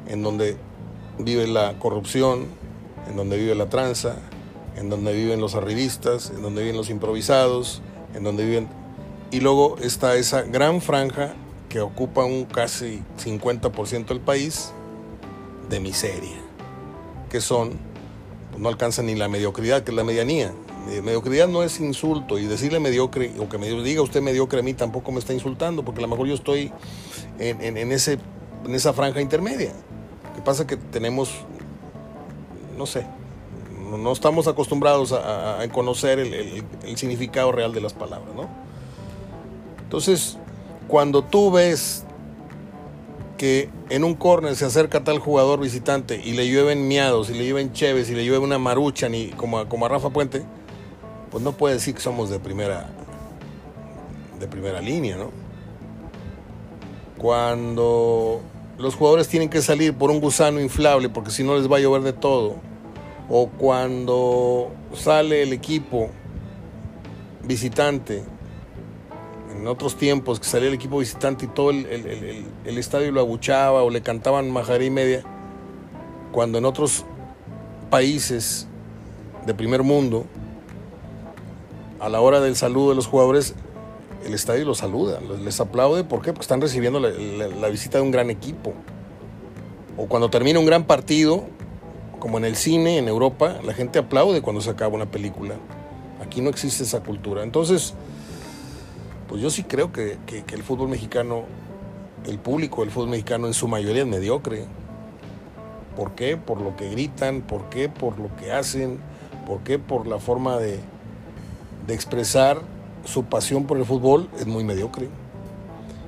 en donde vive la corrupción, en donde vive la tranza, en donde viven los arribistas, en donde viven los improvisados, en donde viven... Y luego está esa gran franja que ocupa un casi 50% del país de miseria, que son, pues no alcanzan ni la mediocridad, que es la medianía. Mediocridad no es insulto y decirle mediocre o que me diga usted mediocre a mí tampoco me está insultando porque a lo mejor yo estoy en, en, ese, en esa franja intermedia. Lo que pasa que tenemos, no sé, no estamos acostumbrados a, conocer el, significado real de las palabras, ¿no? Entonces, cuando tú ves que en un córner se acerca tal jugador visitante y le llueven miados, y le llueven cheves, y le llueve una marucha, ni como como a Rafa Puente, pues no puede decir que somos de primera, de primera línea, ¿no? Cuando los jugadores tienen que salir por un gusano inflable, porque si no les va a llover de todo, o cuando sale el equipo visitante, en otros tiempos que salía el equipo visitante y todo el, estadio lo abuchaba o le cantaban majaré y media, cuando en otros países de primer mundo, a la hora del saludo de los jugadores, el estadio los saluda, les aplaude, ¿por qué? Porque están recibiendo la visita de un gran equipo. O cuando termina un gran partido, como en el cine, en Europa, la gente aplaude cuando se acaba una película. Aquí no existe esa cultura. Entonces, pues yo sí creo que, el fútbol mexicano, el público del fútbol mexicano en su mayoría es mediocre. ¿Por qué? Por lo que gritan, ¿por qué? Por lo que hacen, ¿por qué? Por la forma de, de expresar su pasión por el fútbol es muy mediocre.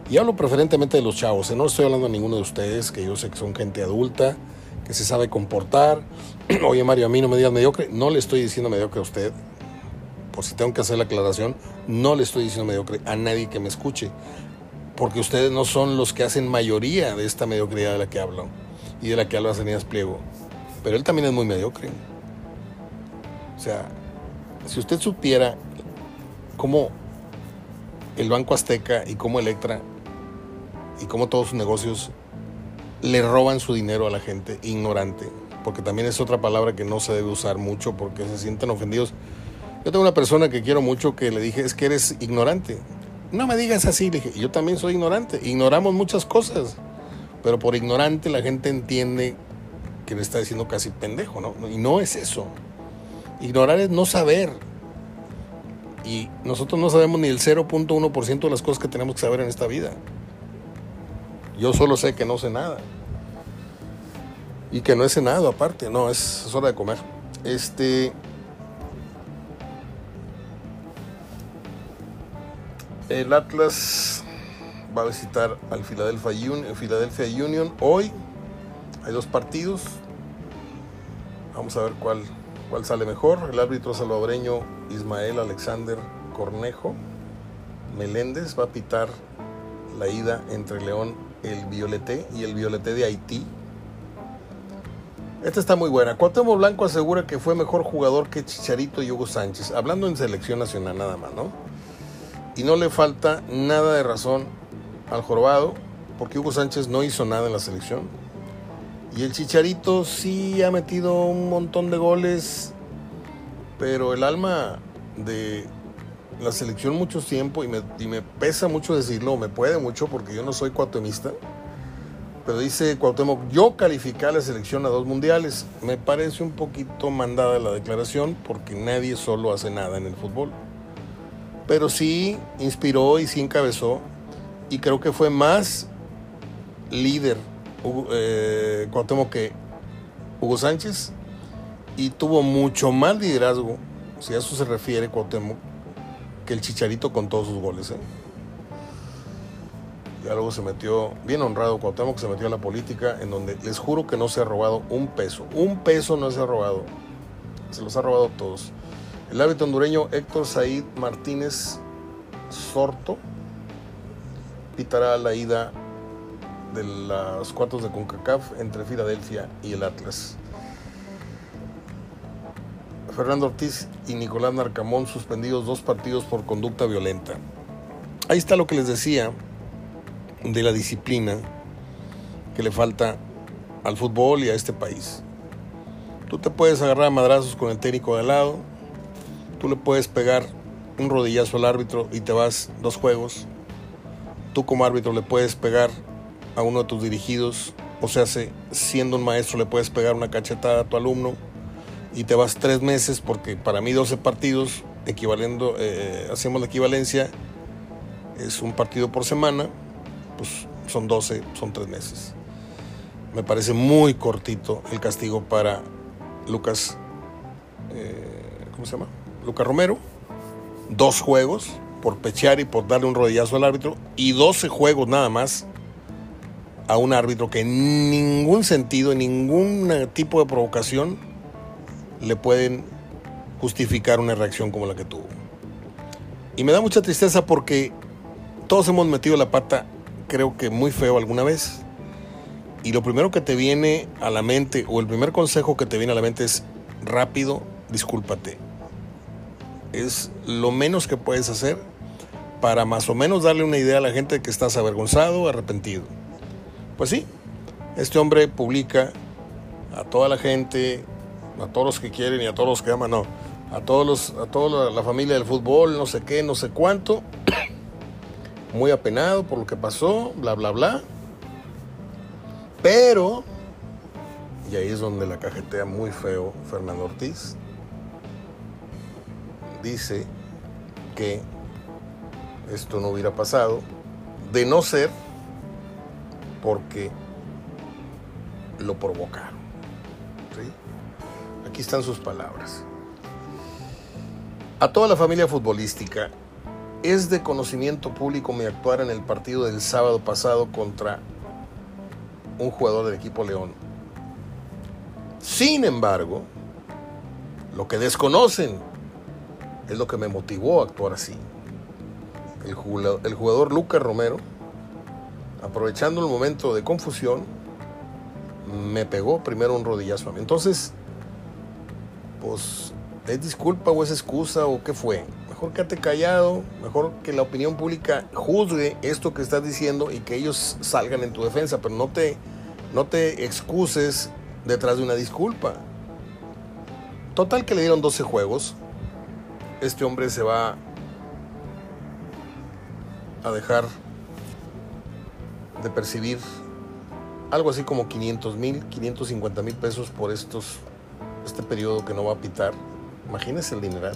Y hablo preferentemente de los chavos, ¿eh? no estoy hablando de ninguno de ustedes, que yo sé que son gente adulta, que se sabe comportar. <clears throat> Oye Mario, a mí no me digas mediocre, no le estoy diciendo mediocre a usted, por si tengo que hacer la aclaración, no le estoy diciendo mediocre a nadie que me escuche, porque ustedes no son los que hacen mayoría de esta mediocridad de la que hablo y de la que habla Sanías Pliego, pero él también es muy mediocre. O sea, si usted supiera cómo el Banco Azteca y cómo Electra y cómo todos sus negocios le roban su dinero a la gente ignorante, porque también es otra palabra que no se debe usar mucho porque se sienten ofendidos. Yo tengo una persona que quiero mucho que le dije, es que eres ignorante. No me digas así, le dije, yo también soy ignorante. Ignoramos muchas cosas, pero por ignorante la gente entiende que le está diciendo casi pendejo, ¿no? Y no es eso. Ignorar es no saber. Y nosotros no sabemos ni el 0.1% de las cosas que tenemos que saber en esta vida. Yo solo sé que no sé nada. Y que no he cenado aparte, no, es, hora de comer. Este. El Atlas va a visitar al Philadelphia Union, Philadelphia Union hoy. Hay dos partidos. Vamos a ver cuál, cuál sale mejor. El árbitro salvadoreño Ismael Alexander Cornejo Meléndez va a pitar la ida entre León el Violeté y el Violeté de Haití. Esta está muy buena. Cuauhtémoc Blanco asegura que fue mejor jugador que Chicharito y Hugo Sánchez, hablando en selección nacional nada más, ¿no? Y no le falta nada de razón al jorobado, porque Hugo Sánchez no hizo nada en la selección. Y el Chicharito sí ha metido un montón de goles, pero el alma de la selección mucho tiempo, y me, me pesa mucho decirlo, me puede mucho porque yo no soy cuauhtemista, pero dice Cuauhtémoc, yo califiqué a la selección a dos mundiales. Me parece un poquito mandada la declaración porque nadie solo hace nada en el fútbol. Pero sí inspiró y sí encabezó y creo que fue más líder eh, Cuauhtémoc que Hugo Sánchez y tuvo mucho más liderazgo, si a eso se refiere Cuauhtémoc, que el Chicharito con todos sus goles. ¿eh? Ya luego se metió, bien honrado Cuauhtémoc, se metió a la política en donde les juro que no se ha robado un peso. Un peso no se ha robado. Se los ha robado todos. El árbitro hondureño Héctor Said Martínez Sorto pitará la ida de los cuartos de CONCACAF entre Filadelfia y el Atlas. Fernando Ortiz y Nicolás Narcamón suspendidos dos partidos por conducta violenta. Ahí está lo que les decía de la disciplina que le falta al fútbol y a este país. Tú te puedes agarrar a madrazos con el técnico de al lado, tú le puedes pegar un rodillazo al árbitro y te vas dos juegos, tú como árbitro le puedes pegar a uno de tus dirigidos, o sea, siendo un maestro le puedes pegar una cachetada a tu alumno y te vas tres meses porque para mí 12 partidos, equivalendo, eh, hacemos la equivalencia, es un partido por semana, pues son 12, son tres meses. Me parece muy cortito el castigo para Lucas, eh, ¿cómo se llama? Lucas Romero, dos juegos por pechear y por darle un rodillazo al árbitro y 12 juegos nada más a un árbitro que en ningún sentido, en ningún tipo de provocación le pueden justificar una reacción como la que tuvo. Y me da mucha tristeza porque todos hemos metido la pata, creo que muy feo alguna vez. Y lo primero que te viene a la mente, o el primer consejo que te viene a la mente es rápido, discúlpate. Es lo menos que puedes hacer para más o menos darle una idea a la gente de que estás avergonzado, arrepentido. Pues sí, este hombre publica a toda la gente, a todos los que quieren y a todos los que aman, no, a todos los, a toda la familia del fútbol, no sé qué, no sé cuánto, <coughs> muy apenado por lo que pasó, bla, bla, bla. Pero, y ahí es donde la cajetea muy feo Fernando Ortiz, dice que esto no hubiera pasado, de no ser porque lo provocaron. Aquí están sus palabras. A toda la familia futbolística, es de conocimiento público mi actuar en el partido del sábado pasado contra un jugador del equipo León. Sin embargo, lo que desconocen es lo que me motivó a actuar así el jugador, Lucas Romero, aprovechando el momento de confusión, me pegó primero un rodillazo a mí. Entonces, pues, ¿es disculpa o es excusa o qué fue? Mejor quédate callado, mejor que la opinión pública juzgue esto que estás diciendo y que ellos salgan en tu defensa, pero no te, no te excuses detrás de una disculpa. Total que le dieron 12 juegos. Este hombre se va a dejar de percibir algo así como 500 mil, 550 mil pesos por estos, este periodo que no va a pitar. Imagínense el dineral.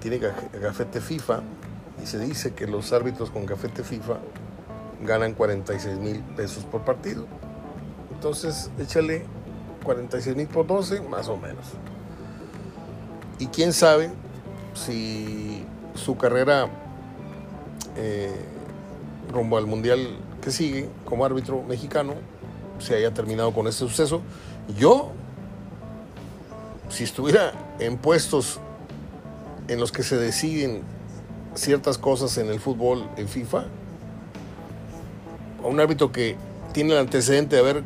Tiene gafete FIFA y se dice que los árbitros con gafete FIFA ganan 46 mil pesos por partido. Entonces, échale 46 mil por 12, más o menos. Y quién sabe si su carrera eh, rumbo al Mundial que sigue como árbitro mexicano se haya terminado con este suceso. Yo, si estuviera en puestos en los que se deciden ciertas cosas en el fútbol, en FIFA, a un árbitro que tiene el antecedente de haber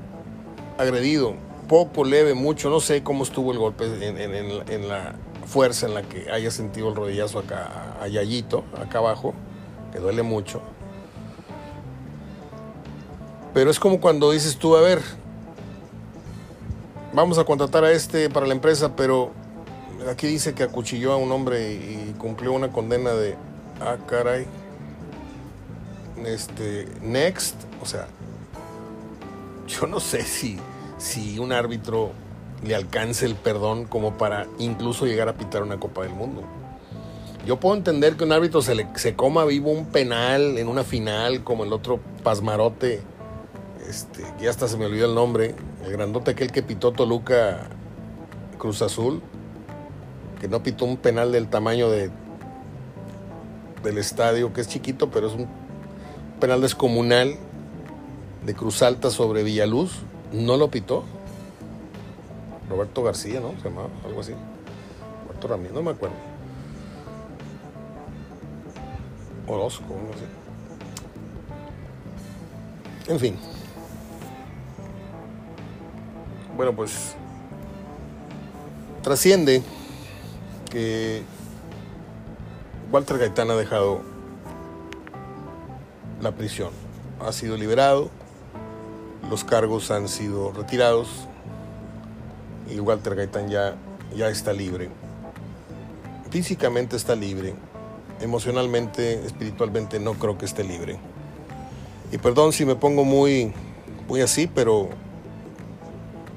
agredido poco, leve, mucho, no sé cómo estuvo el golpe en, la fuerza en la que haya sentido el rodillazo acá a Yayito, acá abajo, que duele mucho. Pero es como cuando dices tú, a ver, vamos a contratar a este para la empresa, pero aquí dice que acuchilló a un hombre y cumplió una condena de, ah, caray, este, next, o sea, yo no sé si, si un árbitro le alcance el perdón como para incluso llegar a pitar una Copa del Mundo. Yo puedo entender que un árbitro se, le, se coma vivo un penal en una final como el otro Pasmarote, este, ya hasta se me olvidó el nombre, el grandote aquel que pitó Toluca Cruz Azul, que no pitó un penal del tamaño de, del estadio, que es chiquito, pero es un penal descomunal de Cruz Alta sobre Villaluz, no lo pitó. Roberto García, ¿no? Se llamaba, algo así. Roberto Ramírez, no me acuerdo. Orozco, no sé. En fin. Bueno, pues trasciende que Walter Gaitán ha dejado la prisión. Ha sido liberado, los cargos han sido retirados y Walter Gaitán ya, ya está libre. Físicamente está libre, emocionalmente, espiritualmente no creo que esté libre. Y perdón si me pongo muy, muy así, pero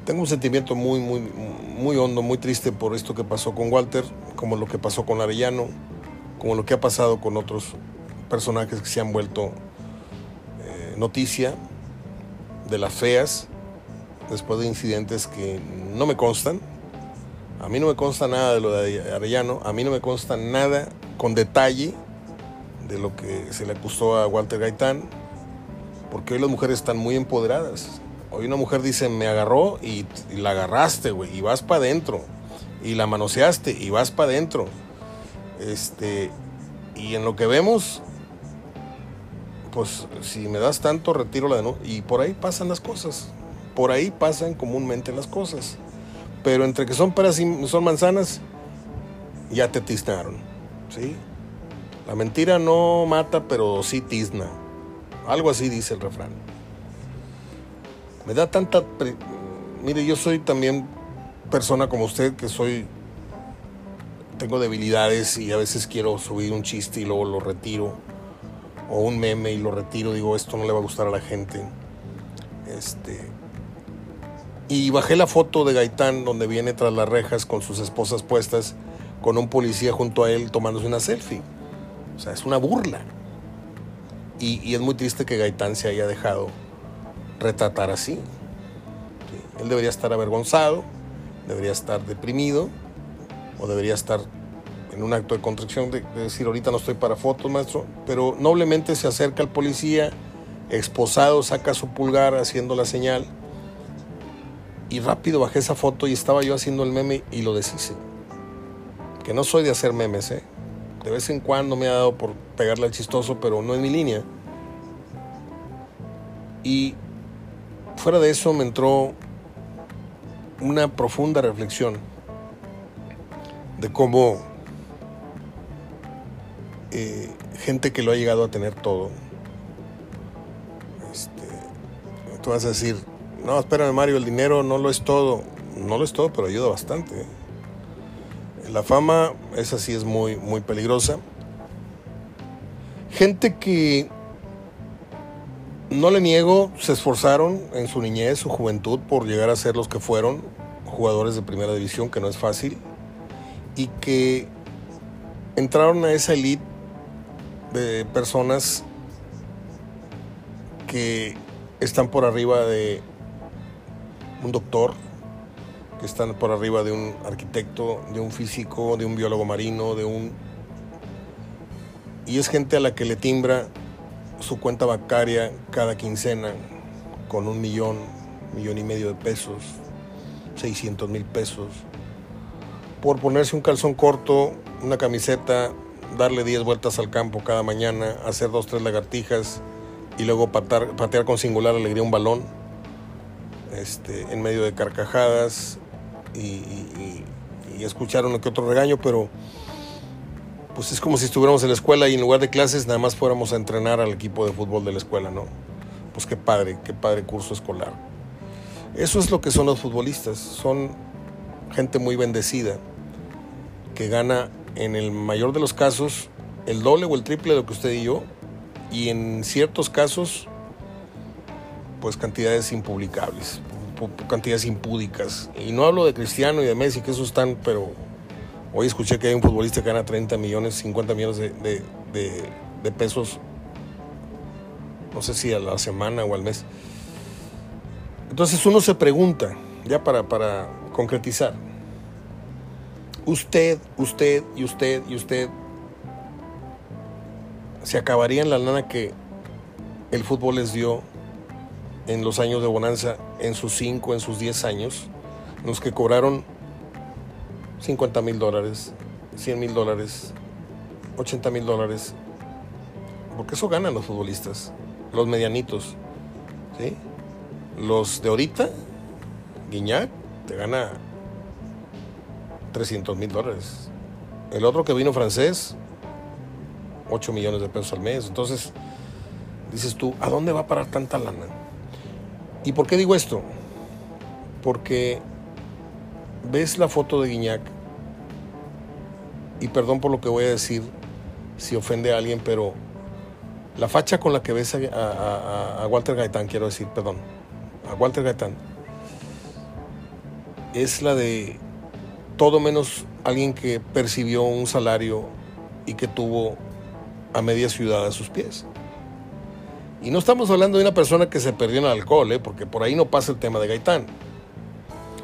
tengo un sentimiento muy, muy, muy hondo, muy triste por esto que pasó con Walter, como lo que pasó con Arellano, como lo que ha pasado con otros personajes que se han vuelto eh, noticia de las feas, después de incidentes que no me constan. A mí no me consta nada de lo de Arellano, a mí no me consta nada con detalle de lo que se le acusó a Walter Gaitán, porque hoy las mujeres están muy empoderadas. Hoy una mujer dice, me agarró y, la agarraste, güey, y vas para adentro. Y la manoseaste y vas para adentro. Este, y en lo que vemos, pues si me das tanto, retiro la denuncia. Y por ahí pasan las cosas. Por ahí pasan comúnmente las cosas. Pero entre que son peras y son manzanas, ya te tiznaron. ¿sí? La mentira no mata, pero sí tizna. Algo así dice el refrán. Me da tanta... Mire, yo soy también persona como usted, que soy... Tengo debilidades y a veces quiero subir un chiste y luego lo retiro o un meme y lo retiro, digo, esto no le va a gustar a la gente. Este, y bajé la foto de Gaitán donde viene tras las rejas con sus esposas puestas, con un policía junto a él tomándose una selfie. O sea, es una burla. Y, es muy triste que Gaitán se haya dejado retratar así. Él debería estar avergonzado, debería estar deprimido o debería estar en un acto de contracción de, decir ahorita no estoy para fotos, maestro, pero noblemente se acerca al policía, exposado, saca su pulgar haciendo la señal y rápido bajé esa foto y estaba yo haciendo el meme y lo deshice. Que no soy de hacer memes, ¿eh? De vez en cuando me ha dado por pegarle al chistoso, pero no en mi línea. Y fuera de eso me entró una profunda reflexión de cómo eh, gente que lo ha llegado a tener todo. Este, tú vas a decir, no, espérame Mario, el dinero no lo es todo. No lo es todo, pero ayuda bastante. La fama, esa sí es muy, muy peligrosa. Gente que, no le niego, se esforzaron en su niñez, su juventud, por llegar a ser los que fueron, jugadores de primera división, que no es fácil, y que entraron a esa elite de personas que están por arriba de un doctor, que están por arriba de un arquitecto, de un físico, de un biólogo marino, de un Y es gente a la que le timbra su cuenta bancaria cada quincena con un millón, millón y medio de pesos, 600 mil pesos, por ponerse un calzón corto, una camiseta, darle 10 vueltas al campo cada mañana, hacer dos, tres lagartijas y luego patear, con singular alegría un balón este, en medio de carcajadas y, y, y escuchar uno que otro regaño, pero pues es como si estuviéramos en la escuela y en lugar de clases nada más fuéramos a entrenar al equipo de fútbol de la escuela, ¿no? Pues qué padre, qué padre curso escolar. Eso es lo que son los futbolistas, son gente muy bendecida, que gana en el mayor de los casos el doble o el triple de lo que usted y yo, y en ciertos casos, pues cantidades impublicables, cantidades impúdicas. Y no hablo de Cristiano y de Messi, que esos están, pero Hoy escuché que hay un futbolista que gana 30 millones, 50 millones de, pesos, no sé si a la semana o al mes. Entonces uno se pregunta, ya para, para concretizar, usted, usted y usted y usted, ¿se acabaría en la lana que el fútbol les dio en los años de bonanza, en sus 5, en sus 10 años, los que cobraron 50 mil dólares, 100 mil dólares, 80 mil dólares. Porque eso ganan los futbolistas, los medianitos. ¿sí? Los de ahorita, Guiñac, te gana 300 mil dólares. El otro que vino francés, 8 millones de pesos al mes. Entonces, dices tú, ¿a dónde va a parar tanta lana? ¿Y por qué digo esto? Porque ves la foto de Guiñac, y perdón por lo que voy a decir si ofende a alguien, pero la facha con la que ves a, Walter Gaitán, quiero decir, perdón, a Walter Gaitán, es la de todo menos alguien que percibió un salario y que tuvo a media ciudad a sus pies. Y no estamos hablando de una persona que se perdió en el alcohol, ¿eh? porque por ahí no pasa el tema de Gaitán.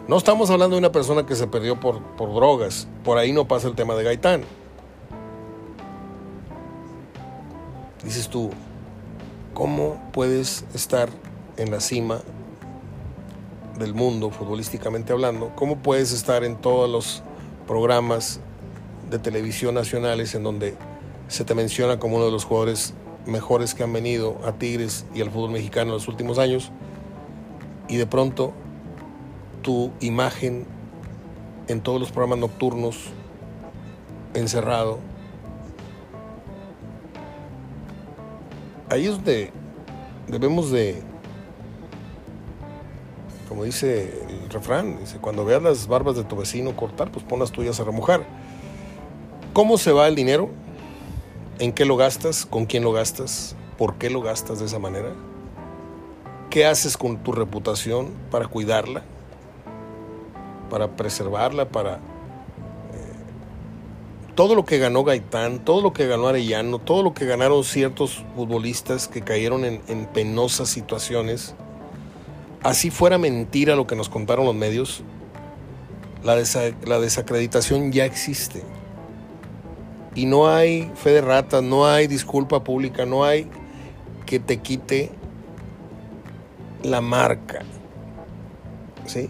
No estamos hablando de una persona que se perdió por, por drogas. Por ahí no pasa el tema de Gaitán. Dices tú, ¿cómo puedes estar en la cima del mundo, futbolísticamente hablando? ¿Cómo puedes estar en todos los programas de televisión nacionales en donde se te menciona como uno de los jugadores mejores que han venido a Tigres y al fútbol mexicano en los últimos años? Y de pronto tu imagen en todos los programas nocturnos, encerrado. Ahí es donde debemos de, como dice el refrán, cuando veas las barbas de tu vecino cortar, pues pon las tuyas a remojar. ¿Cómo se va el dinero? ¿En qué lo gastas? ¿Con quién lo gastas? ¿Por qué lo gastas de esa manera? ¿Qué haces con tu reputación para cuidarla? Para preservarla, para eh, todo lo que ganó Gaitán, todo lo que ganó Arellano, todo lo que ganaron ciertos futbolistas que cayeron en, penosas situaciones, así fuera mentira lo que nos contaron los medios, la, la desacreditación ya existe. Y no hay fe de ratas, no hay disculpa pública, no hay que te quite la marca. ¿Sí?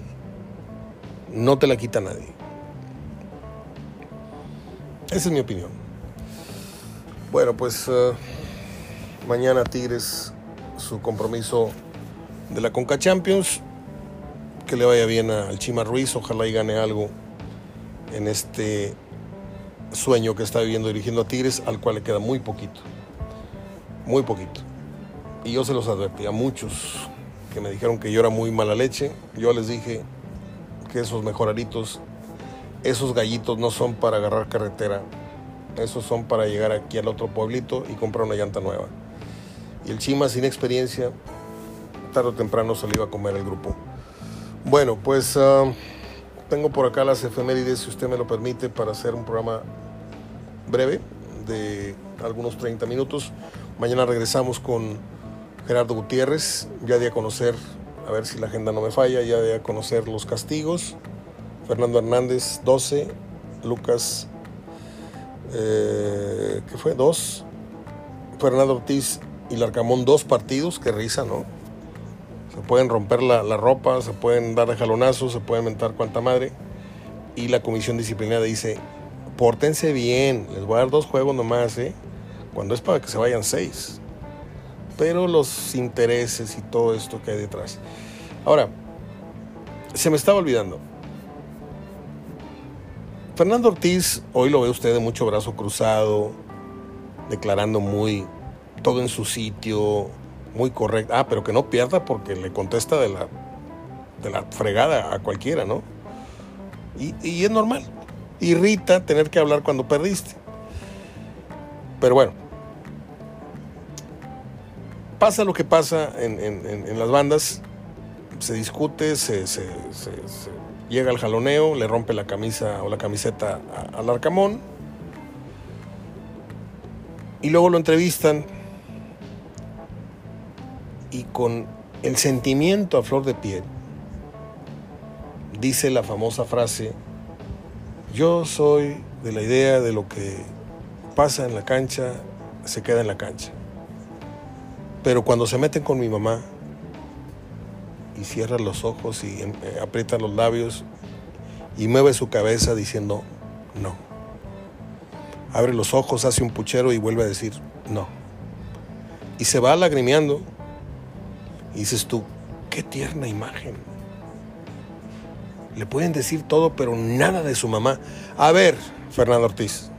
No te la quita nadie. Esa es mi opinión. Bueno, pues eh, mañana Tigres su compromiso de la Conca Champions. Que le vaya bien al Chima Ruiz, ojalá y gane algo en este sueño que está viviendo dirigiendo a Tigres, al cual le queda muy poquito. Muy poquito. Y yo se los advertí a muchos que me dijeron que yo era muy mala leche. Yo les dije, que esos mejoraritos, esos gallitos no son para agarrar carretera, esos son para llegar aquí al otro pueblito y comprar una llanta nueva. Y el Chima sin experiencia, tarde o temprano se lo iba a comer el grupo. Bueno, pues ah, tengo por acá las efemérides, si usted me lo permite, para hacer un programa breve de algunos 30 minutos. Mañana regresamos con Gerardo Gutiérrez, ya de a conocer a ver si la agenda no me falla, ya de a conocer los castigos. Fernando Hernández, 12, Lucas, eh, ¿qué fue? 2, Fernando Ortiz y Larcamón dos partidos, qué risa, ¿no? Se pueden romper la, ropa, se pueden dar jalonazos, se pueden mentar cuanta madre. Y la comisión disciplinaria dice, pórtense bien, les voy a dar dos juegos nomás, ¿eh? Cuando es para que se vayan seis. Pero los intereses y todo esto que hay detrás. Ahora, se me estaba olvidando. Fernando Ortiz, hoy lo ve usted de mucho brazo cruzado, declarando muy todo en su sitio, muy correcto. Ah, pero que no pierda porque le contesta de la, de la fregada a cualquiera, ¿no? Y, y es normal. Irrita tener que hablar cuando perdiste. Pero bueno, pasa lo que pasa en, en, en las bandas, se discute, se, llega al jaloneo, le rompe la camisa o la camiseta al arcamón y luego lo entrevistan y con el sentimiento a flor de piel dice la famosa frase, yo soy de la idea de lo que pasa en la cancha, se queda en la cancha. Pero cuando se meten con mi mamá y cierra los ojos y eh, aprieta los labios y mueve su cabeza diciendo no. Abre los ojos, hace un puchero y vuelve a decir no. Y se va lagrimeando y dices tú, qué tierna imagen. Le pueden decir todo, pero nada de su mamá. A ver, Fernando Ortiz,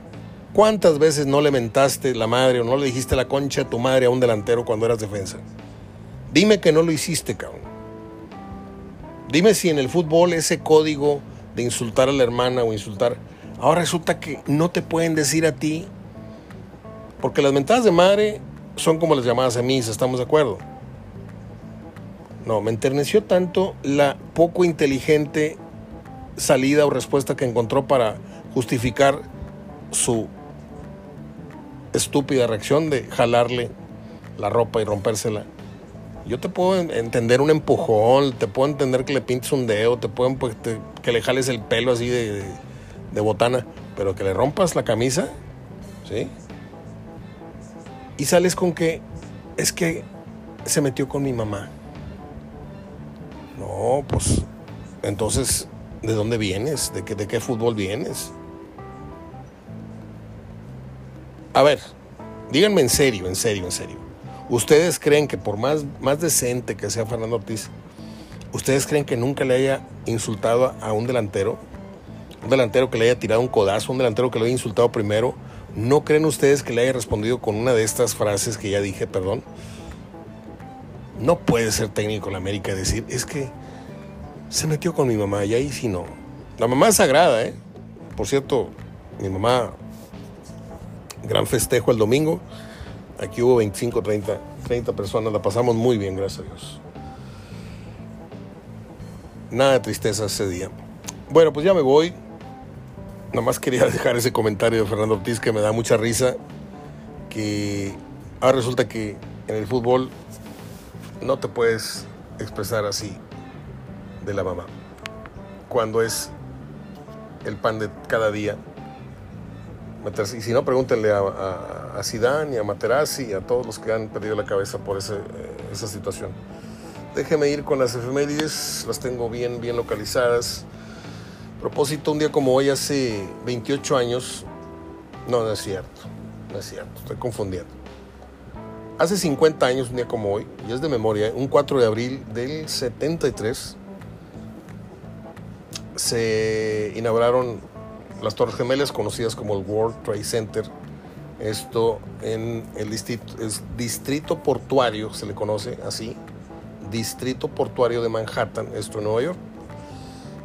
¿cuántas veces no le mentaste la madre o no le dijiste la concha a tu madre a un delantero cuando eras defensa? Dime que no lo hiciste, cabrón. Dime si en el fútbol ese código de insultar a la hermana o insultar, ahora resulta que no te pueden decir a ti, porque las mentadas de madre son como las llamadas a misa, ¿estamos de acuerdo? No, me enterneció tanto la poco inteligente salida o respuesta que encontró para justificar su estúpida reacción de jalarle la ropa y rompérsela. Yo te puedo entender un empujón, te puedo entender que le pintes un dedo, te puedo que le jales el pelo así de, de botana, pero que le rompas la camisa, ¿sí? Y sales con que es que se metió con mi mamá. No, pues entonces, ¿de dónde vienes? ¿De qué, de qué fútbol vienes? A ver, díganme en serio, en serio, en serio. ¿Ustedes creen que por más, más decente que sea Fernando Ortiz, ¿ustedes creen que nunca le haya insultado a un delantero? Un delantero que le haya tirado un codazo, un delantero que lo haya insultado primero. ¿No creen ustedes que le haya respondido con una de estas frases que ya dije, perdón? No puede ser técnico la América decir, es que se metió con mi mamá y ahí sí no. La mamá es sagrada, ¿eh? Por cierto, mi mamá, gran festejo el domingo. Aquí hubo 25, 30, 30 personas, la pasamos muy bien, gracias a Dios. Nada de tristeza ese día. Bueno, pues ya me voy. Nada más quería <laughs> dejar ese comentario de Fernando Ortiz que me da mucha risa. Que ahora resulta que en el fútbol no te puedes expresar así de la mamá. Cuando es el pan de cada día. Y si no, pregúntenle a, a, Zidane y a Materazzi y a todos los que han perdido la cabeza por eh, esa situación. Déjeme ir con las efemérides, las tengo bien, bien localizadas. propósito, un día como hoy, hace 28 años, no, no es cierto, no es cierto, estoy confundiendo. Hace 50 años, un día como hoy, y es de memoria, un 4 de abril del 73, se inauguraron las Torres Gemelas, conocidas como el World Trade Center. Esto en el distrito, distrito portuario, se le conoce así, Distrito Portuario de Manhattan, esto en Nueva York.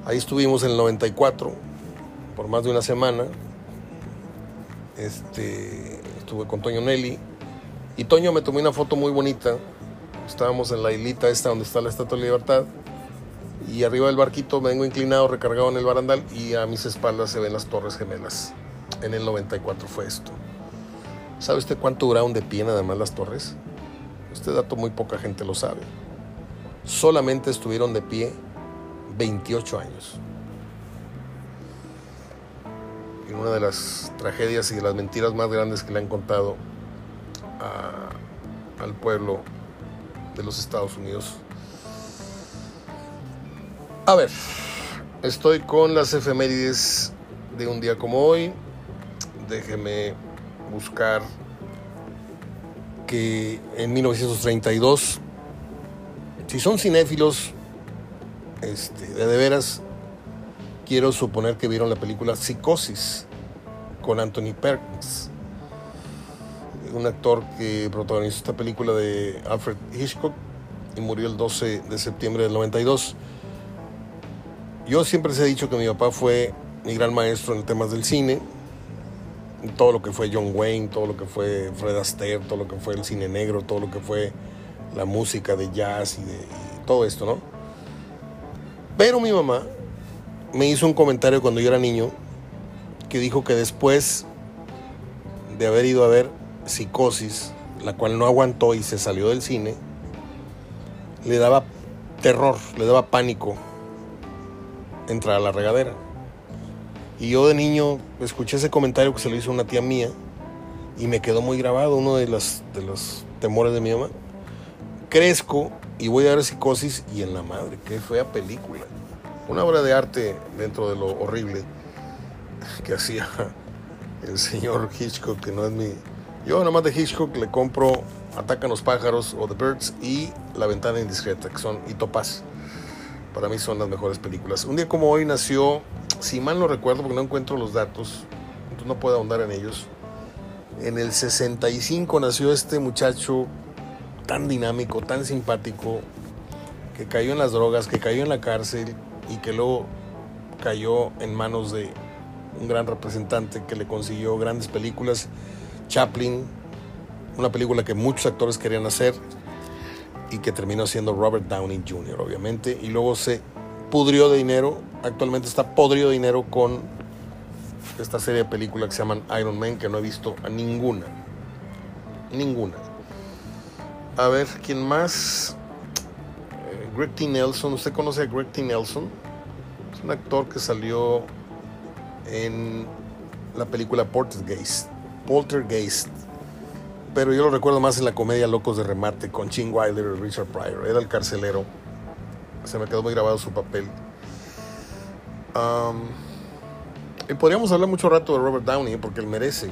Ahí estuvimos en el 94, por más de una semana. Este, estuve con Toño Nelly, y Toño me tomó una foto muy bonita. Estábamos en la islita esta donde está la Estatua de Libertad. Y arriba del barquito me vengo inclinado, recargado en el barandal y a mis espaldas se ven las Torres Gemelas. En el 94 fue esto. ¿Sabe usted cuánto duraron de pie nada más las torres? Este dato muy poca gente lo sabe. Solamente estuvieron de pie 28 años. Y una de las tragedias y de las mentiras más grandes que le han contado al pueblo de los Estados Unidos. A ver, estoy con las efemérides de un día como hoy. Déjeme buscar que en 1932, si son cinéfilos, este, de, de veras, quiero suponer que vieron la película Psicosis con Anthony Perkins, un actor que protagonizó esta película de Alfred Hitchcock y murió el 12 de septiembre del 92. Yo siempre les he dicho que mi papá fue mi gran maestro en temas del cine, todo lo que fue John Wayne, todo lo que fue Fred Astaire, todo lo que fue el cine negro, todo lo que fue la música de jazz y, de, y todo esto, ¿no? Pero mi mamá me hizo un comentario cuando yo era niño que dijo que después de haber ido a ver Psicosis, la cual no aguantó y se salió del cine, le daba terror, le daba pánico entrar a la regadera. Y yo de niño escuché ese comentario que se lo hizo una tía mía y me quedó muy grabado, uno de, las, de los temores de mi mamá. Crezco y voy a ver psicosis y en la madre, qué fea película. Una obra de arte dentro de lo horrible que hacía <laughs> el señor Hitchcock, que no es mi... Yo nada más de Hitchcock le compro Atacan los pájaros o The Birds y La ventana indiscreta, que son y Topaz. Para mí son las mejores películas. Un día como hoy nació, si mal no recuerdo, porque no encuentro los datos, entonces no puedo ahondar en ellos. En el 65 nació este muchacho tan dinámico, tan simpático, que cayó en las drogas, que cayó en la cárcel y que luego cayó en manos de un gran representante que le consiguió grandes películas. Chaplin, una película que muchos actores querían hacer y que terminó siendo Robert Downey Jr., obviamente, y luego se pudrió de dinero, actualmente está podrido de dinero con esta serie de películas que se llaman Iron Man, que no he visto a ninguna, ninguna. A ver, ¿quién más? Eh, Greg T. Nelson, ¿usted conoce a Greg T. Nelson? Es un actor que salió en la película Poltergeist. Poltergeist pero yo lo recuerdo más en la comedia Locos de Remate con Gene Wilder y Richard Pryor. Era el carcelero. Se me quedó muy grabado su papel. Y podríamos hablar mucho rato de Robert Downey porque él merece.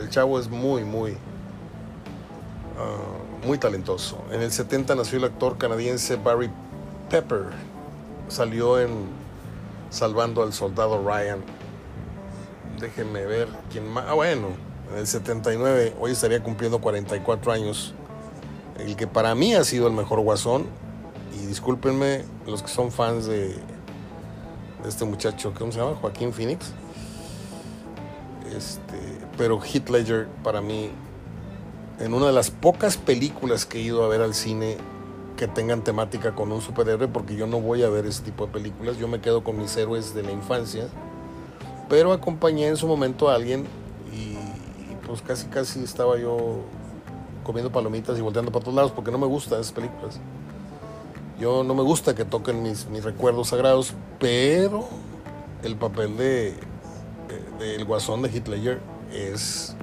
El chavo es muy, muy, uh, muy talentoso. En el 70 nació el actor canadiense Barry Pepper. Salió en Salvando al Soldado Ryan. Déjenme ver quién más. Ah, bueno en el 79, hoy estaría cumpliendo 44 años, el que para mí ha sido el mejor guasón, y discúlpenme los que son fans de, este muchacho, ¿cómo se llama? Joaquín Phoenix. Este, pero Heath Ledger para mí, en una de las pocas películas que he ido a ver al cine que tengan temática con un superhéroe, porque yo no voy a ver ese tipo de películas, yo me quedo con mis héroes de la infancia, pero acompañé en su momento a alguien pues casi casi estaba yo comiendo palomitas y volteando para todos lados porque no me gustan esas películas. Yo no me gusta que toquen mis, mis recuerdos sagrados, pero el papel de, el guasón de Hitler es,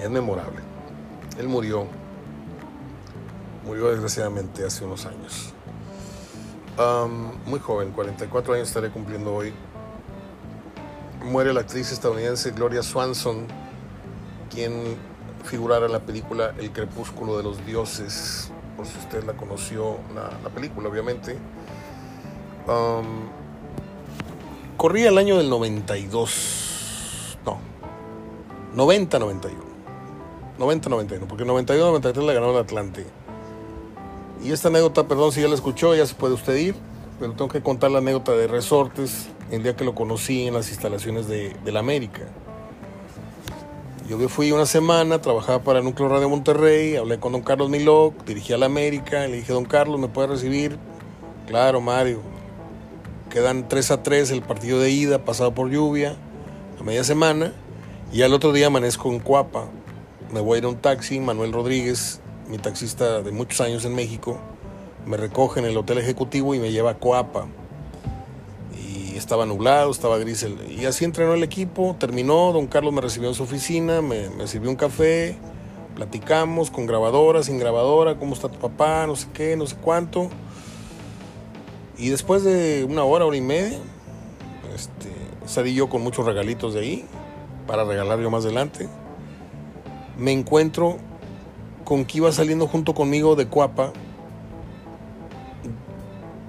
es memorable. Él murió, murió desgraciadamente hace unos años. Muy joven, 44 años estaré cumpliendo hoy. Muere la actriz estadounidense Gloria Swanson quien figurara en la película El crepúsculo de los dioses, por si usted la conoció, la, la película obviamente. Um, corría el año del 92, no, 90-91, 90-91, porque 92-93 la ganó el Atlante. Y esta anécdota, perdón si ya la escuchó, ya se puede usted ir, pero tengo que contar la anécdota de Resortes el día que lo conocí en las instalaciones de, de la América. Yo fui una semana, trabajaba para el Núcleo Radio Monterrey, hablé con don Carlos Miloc, dirigí a la América, le dije, don Carlos, ¿me puede recibir? Claro, Mario. Quedan 3 a 3 el partido de ida, pasado por lluvia, a media semana, y al otro día amanezco en Cuapa. Me voy a ir a un taxi, Manuel Rodríguez, mi taxista de muchos años en México, me recoge en el hotel ejecutivo y me lleva a Coapa estaba nublado, estaba gris. y así entrenó el equipo, terminó, don Carlos me recibió en su oficina, me, sirvió un café, Platicamos con grabadora, sin grabadora, cómo está tu papá, no sé qué, no sé cuánto. Y después de una hora, hora y media, este, salí yo con muchos regalitos de ahí para regalar yo más adelante. Me encuentro con que iba saliendo junto conmigo de Cuapa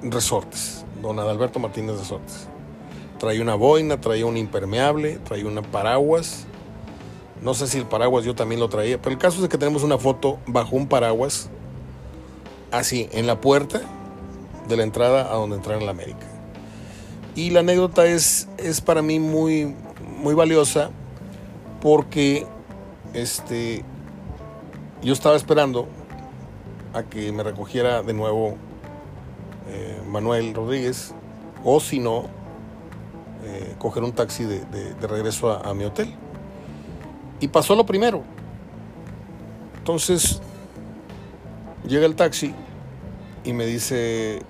Resortes, don Adalberto Martínez Resortes. Traía una boina, traía un impermeable, traía una paraguas. No sé si el paraguas yo también lo traía, pero el caso es que tenemos una foto bajo un paraguas, así, en la puerta de la entrada a donde entrar en la América. Y la anécdota es, es para mí muy, muy valiosa porque este, yo estaba esperando a que me recogiera de nuevo eh, Manuel Rodríguez o si no, eh, coger un taxi de, regreso a, a mi hotel. Y pasó lo primero. Entonces llega el taxi y me dice,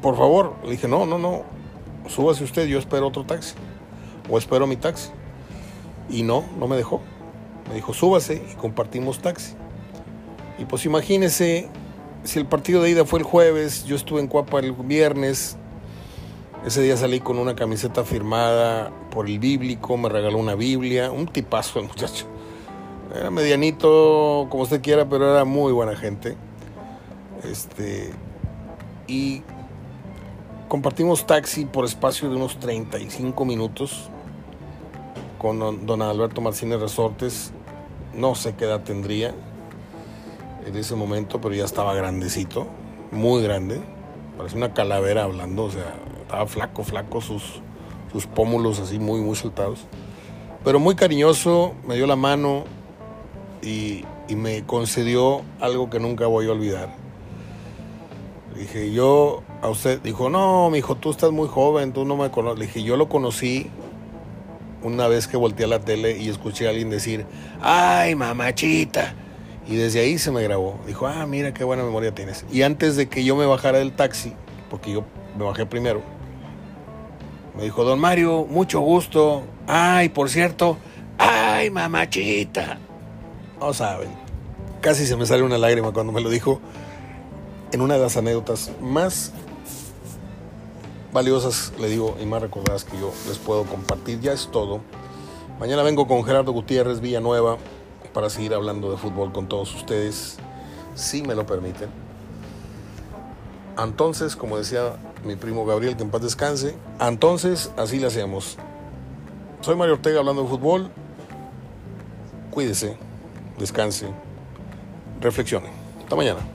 por favor, le dije, no, no, no, súbase usted, yo espero otro taxi. O espero mi taxi. Y no, no me dejó. Me dijo, súbase y compartimos taxi. Y pues imagínese, si el partido de ida fue el jueves, yo estuve en Cuapa el viernes, ese día salí con una camiseta firmada por el bíblico, me regaló una Biblia, un tipazo el muchacho. Era medianito, como usted quiera, pero era muy buena gente. Este, y compartimos taxi por espacio de unos 35 minutos con don Alberto Martínez Resortes. No sé qué edad tendría en ese momento, pero ya estaba grandecito, muy grande. Parecía una calavera hablando, o sea, estaba flaco, flaco, sus, sus pómulos así muy, muy soltados. Pero muy cariñoso, me dio la mano y, y me concedió algo que nunca voy a olvidar. dije, yo a usted, dijo, no, mi hijo, tú estás muy joven, tú no me conoces. Dije, yo lo conocí una vez que volteé a la tele y escuché a alguien decir, ay, mamachita. Y desde ahí se me grabó. Dijo, ah, mira qué buena memoria tienes. Y antes de que yo me bajara del taxi, porque yo me bajé primero, me dijo, don Mario, mucho gusto. Ay, por cierto, ay, mamachita. No saben. Casi se me sale una lágrima cuando me lo dijo en una de las anécdotas más valiosas, le digo, y más recordadas que yo les puedo compartir. Ya es todo. Mañana vengo con Gerardo Gutiérrez Villanueva para seguir hablando de fútbol con todos ustedes, si me lo permiten. Entonces, como decía mi primo Gabriel, que en paz descanse, entonces así le hacemos. Soy Mario Ortega hablando de fútbol. Cuídese, descanse, reflexione. Hasta mañana.